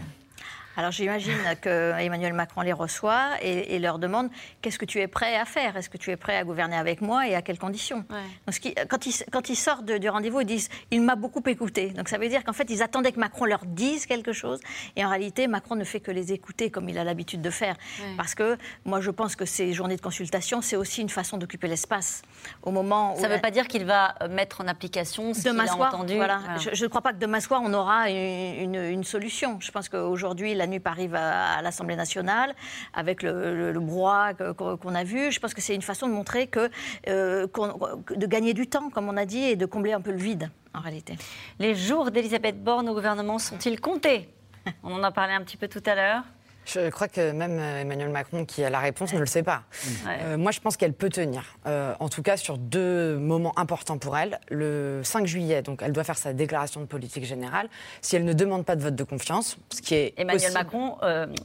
Alors j'imagine que Emmanuel Macron les reçoit et, et leur demande qu'est-ce que tu es prêt à faire? Est-ce que tu es prêt à gouverner avec moi et à quelles conditions? Donc, ce qui- quand, ils, quand ils sortent de- du rendez-vous, ils disent il m'a beaucoup écouté. Donc ça veut dire qu'en fait ils attendaient que Macron leur dise quelque chose et en réalité Macron ne fait que les écouter comme il a l'habitude de faire. Ouais. Parce que moi je pense que ces journées de consultation c'est aussi une façon d'occuper l'espace au moment où Ça ne veut pas dire qu'il va euh, mettre en application ce qu'il a soir, entendu. voilà. Voilà. Je- Je ne crois pas que demain soir, on aura une, une- une solution. Je pense qu'aujourd'hui, la NUP arrive à, l'Assemblée nationale, avec le, le, brouhaha qu'on a vu. Je pense que c'est une façon de montrer que, euh, de gagner du temps, comme on a dit, et de combler un peu le vide, en réalité. Les jours d'Elisabeth Borne au gouvernement sont-ils comptés? On en a parlé un petit peu tout à l'heure. Je crois que même euh, Emmanuel Macron, qui a la réponse, ne le sait pas. Euh, moi, je pense qu'elle peut tenir. Euh, en tout cas, sur deux moments importants pour elle. Le 5 juillet, donc, elle doit faire sa déclaration de politique générale. Si elle ne demande pas de vote de confiance, ce qui est Emmanuel Macron,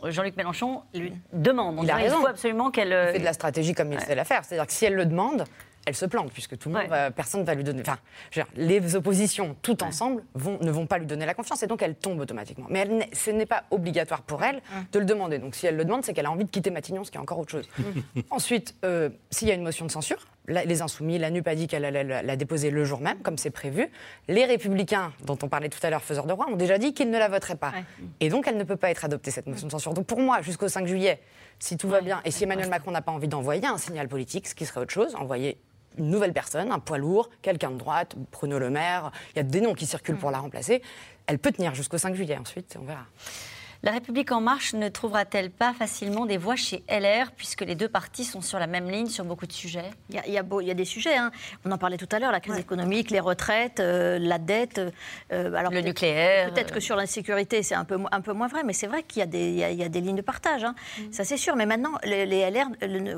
Jean-Luc Mélenchon lui demande. Il, a raison. il faut absolument qu'elle. fait de la stratégie comme il sait la faire. C'est-à-dire que si elle le demande, elle se plante, puisque tout le monde, personne ne va lui donner. Enfin, les oppositions, toutes ensemble, vont, ne vont pas lui donner la confiance, et donc elle tombe automatiquement. Mais elle ce n'est pas obligatoire pour elle de le demander. Donc si elle le demande, c'est qu'elle a envie de quitter Matignon, ce qui est encore autre chose. Ensuite, euh, s'il y a une motion de censure, les Insoumis, la NUP a dit qu'elle allait la déposer le jour même, comme c'est prévu. Les Républicains, dont on parlait tout à l'heure, faiseurs de roi, ont déjà dit qu'ils ne la voteraient pas. Et donc, elle ne peut pas être adoptée, cette motion de censure. Donc, pour moi, jusqu'au 5 juillet, si tout va bien, et si Emmanuel Macron n'a pas envie d'envoyer un signal politique, ce qui serait autre chose, envoyer une nouvelle personne, un poids lourd, quelqu'un de droite, Bruno Le Maire, il y a des noms qui circulent pour la remplacer. Elle peut tenir jusqu'au 5 juillet, ensuite, on verra. La République en marche ne trouvera-t-elle pas facilement des voix chez LR, puisque les deux partis sont sur la même ligne sur beaucoup de sujets? Il y, a, des sujets, hein. on en parlait tout à l'heure, la crise économique, les retraites, euh, la dette. Euh, alors le nucléaire. Peut-être que sur l'insécurité, c'est un peu, un peu moins vrai, mais c'est vrai qu'il y, a des, des lignes de partage, hein. mm. ça c'est sûr. Mais maintenant, les, LR,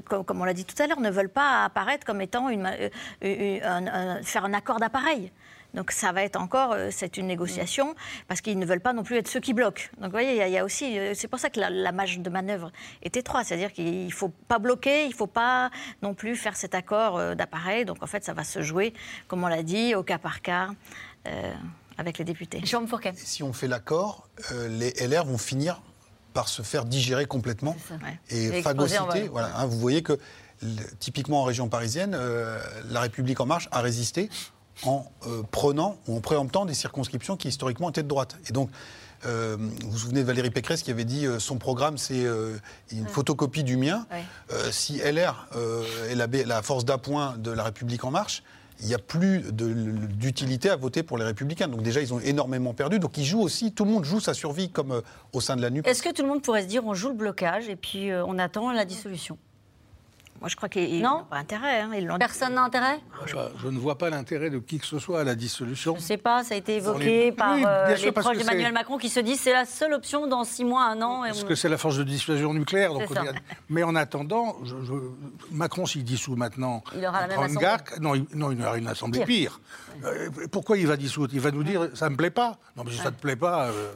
comme, on l'a dit tout à l'heure, ne veulent pas apparaître comme étant une, euh, faire un accord d'appareil. Donc ça va être encore, euh, c'est une négociation, parce qu'ils ne veulent pas non plus être ceux qui bloquent. Donc vous voyez, il y, a aussi, euh, c'est pour ça que la, marge de manœuvre est étroite, c'est-à-dire qu'il ne faut pas bloquer, il ne faut pas non plus faire cet accord euh, d'appareil. Donc en fait, ça va se jouer, comme on l'a dit, au cas par cas. avec les députés. Jean Fourquet. Si on fait l'accord, les LR vont finir par se faire digérer complètement et, phagocyter. Voilà, hein, vous voyez que typiquement en région parisienne, la République en marche a résisté en euh, prenant ou en préemptant des circonscriptions qui historiquement étaient de droite. Et donc, euh, vous vous souvenez de Valérie Pécresse qui avait dit euh, son programme c'est une photocopie du mien. si LR est la, la force d'appoint de la République en marche, il n'y a plus d'utilité à voter pour les Républicains. Donc déjà, ils ont énormément perdu. Donc ils jouent aussi, tout le monde joue sa survie comme au sein de la NUP. Est-ce que tout le monde pourrait se dire on joue le blocage et puis on attend la dissolution? Moi, je crois qu'ils n'ont pas intérêt. Hein, Personne n'a intérêt je, ne vois pas l'intérêt de qui que ce soit à la dissolution. Je ne sais pas, ça a été évoqué par euh, les proches d'Emmanuel Macron qui se disent c'est la seule option dans six mois, un an. Parce que c'est la force de dissuasion nucléaire. Donc Mais en attendant, Macron, s'il dissout maintenant, il aura la même assemblée. non, il, non, il aura une assemblée pire. Euh, pourquoi il va dissoudre? Il va nous dire ça ne me plaît pas. Non, mais si ça ne te plaît pas, euh,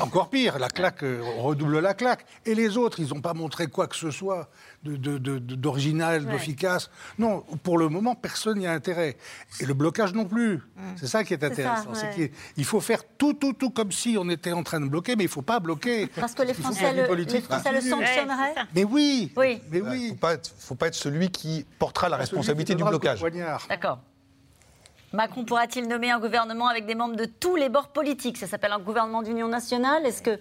encore pire. La claque, on redouble la claque. Et les autres, ils n'ont pas montré quoi que ce soit d'original, d'efficace. Non, pour le moment, personne n'y a intérêt. Et le blocage non plus. Mm. C'est ça qui est intéressant. il faut faire tout, tout, tout comme si on était en train de bloquer, mais il ne faut pas bloquer. Parce que les Français, le, les Français le, sanctionneraient Mais oui Oui. Mais oui. Il ne faut, pas être celui qui portera la responsabilité du blocage. D'accord. Macron pourra-t-il nommer un gouvernement avec des membres de tous les bords politiques? Ça s'appelle un gouvernement d'union nationale? Est-ce que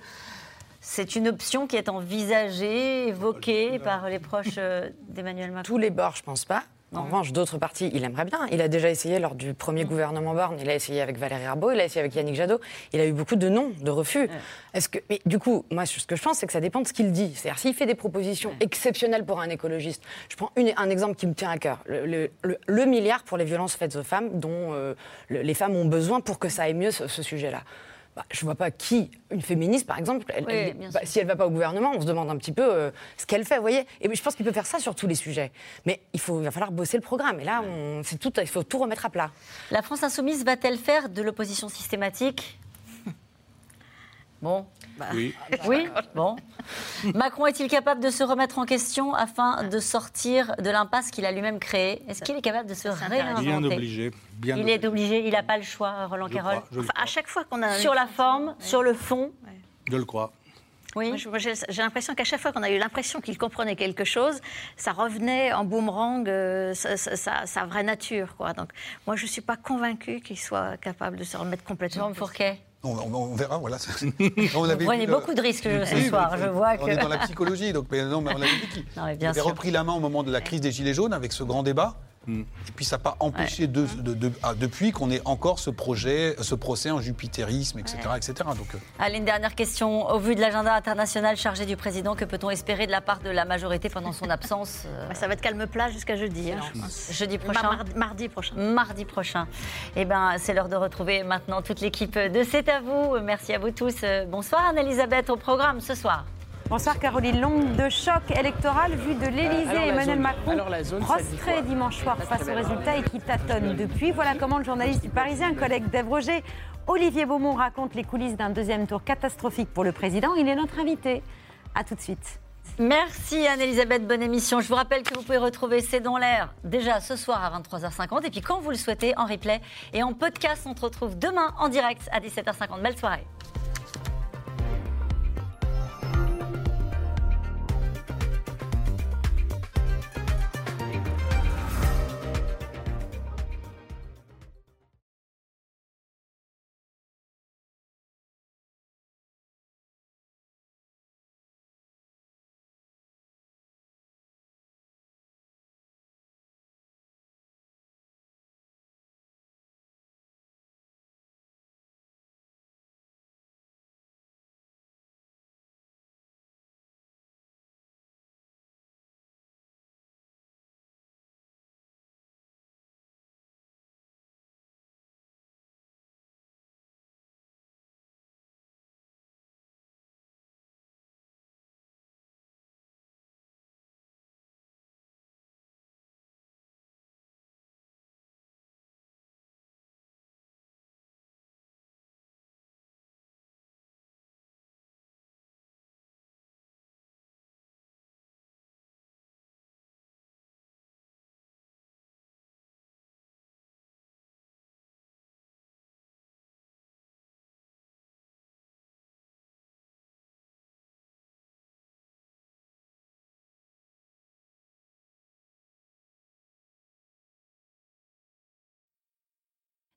c'est une option qui est envisagée, évoquée par les proches euh, d'Emmanuel Macron Tous les bords, je ne pense pas. En revanche, d'autres partis, il aimerait bien. Il a déjà essayé lors du premier gouvernement Borne. Il a essayé avec Valérie Arbault, il a essayé avec Yannick Jadot. Il a eu beaucoup de non, de refus. Est-ce que, mais du coup, moi, ce que je pense, c'est que ça dépend de ce qu'il dit. C'est-à-dire, s'il fait des propositions exceptionnelles pour un écologiste, je prends un exemple qui me tient à cœur le, milliard pour les violences faites aux femmes, dont euh, les femmes ont besoin pour que ça aille mieux ce sujet-là. Bah, je ne vois pas qui, une féministe par exemple, bah, si elle ne va pas au gouvernement, on se demande un petit peu euh, ce qu'elle fait, vous voyez. Et je pense qu'il peut faire ça sur tous les sujets. Mais il, faut, va falloir bosser le programme. Et là, tout, il faut tout remettre à plat. La France insoumise va-t-elle faire de l'opposition systématique Bon. Bah. Oui. Oui, bon. Macron est-il capable de se remettre en question afin de sortir de l'impasse qu'il a lui-même créée? Est-ce qu'il est capable de se réinventer? Bien obligé. Bien il est obligé, il n'a pas le choix, Roland Carroll. à chaque fois qu'on a. Sur la forme, sur le fond. Je le crois. Oui. J'ai l'impression qu'à chaque fois qu'on a eu l'impression qu'il comprenait quelque chose, ça revenait en boomerang, euh, sa, vraie nature. Quoi. Donc, moi, je ne suis pas convaincue qu'il soit capable de se remettre complètement. Jean Fourquet on, verra, voilà. on avait Vous prenez beaucoup de risques ce soir, je vois que... On est dans la psychologie, donc mais non, mais on avait qu'il avait repris la main au moment de la crise des Gilets jaunes avec ce grand débat. Et puis ça n'a pas empêché de, de- de- ah, depuis qu'on ait encore ce projet, ce procès en jupitérisme, etc. etc. Donc, euh, Allez, une dernière question. Au vu de l'agenda international chargé du président, que peut-on espérer de la part de la majorité pendant son absence euh, Ça va être calme plat jusqu'à jeudi. hein, je pense. Jeudi prochain Mardi, mardi prochain. Mardi prochain. Eh ben, c'est l'heure de retrouver maintenant toute l'équipe de C'est à vous. Merci à vous tous. Euh, Bonsoir Anne-Elisabeth au programme ce soir. Bonsoir Caroline. Longue de choc électoral vu de l'Elysée. la Emmanuel zone- Macron prostré dimanche soir face aux bien. résultats et qui tâtonne depuis. Voilà comment le journaliste du Parisien, collègue d'Ève Roger, Olivier Beaumont raconte les coulisses d'un deuxième tour catastrophique pour le président. Il est notre invité. À tout de suite. Merci Anne-Elisabeth, bonne émission. Je vous rappelle que vous pouvez retrouver C'est dans l'air déjà ce soir à 23h50 et puis quand vous le souhaitez en replay et en podcast. On se retrouve demain en direct à 17h50. Belle soirée.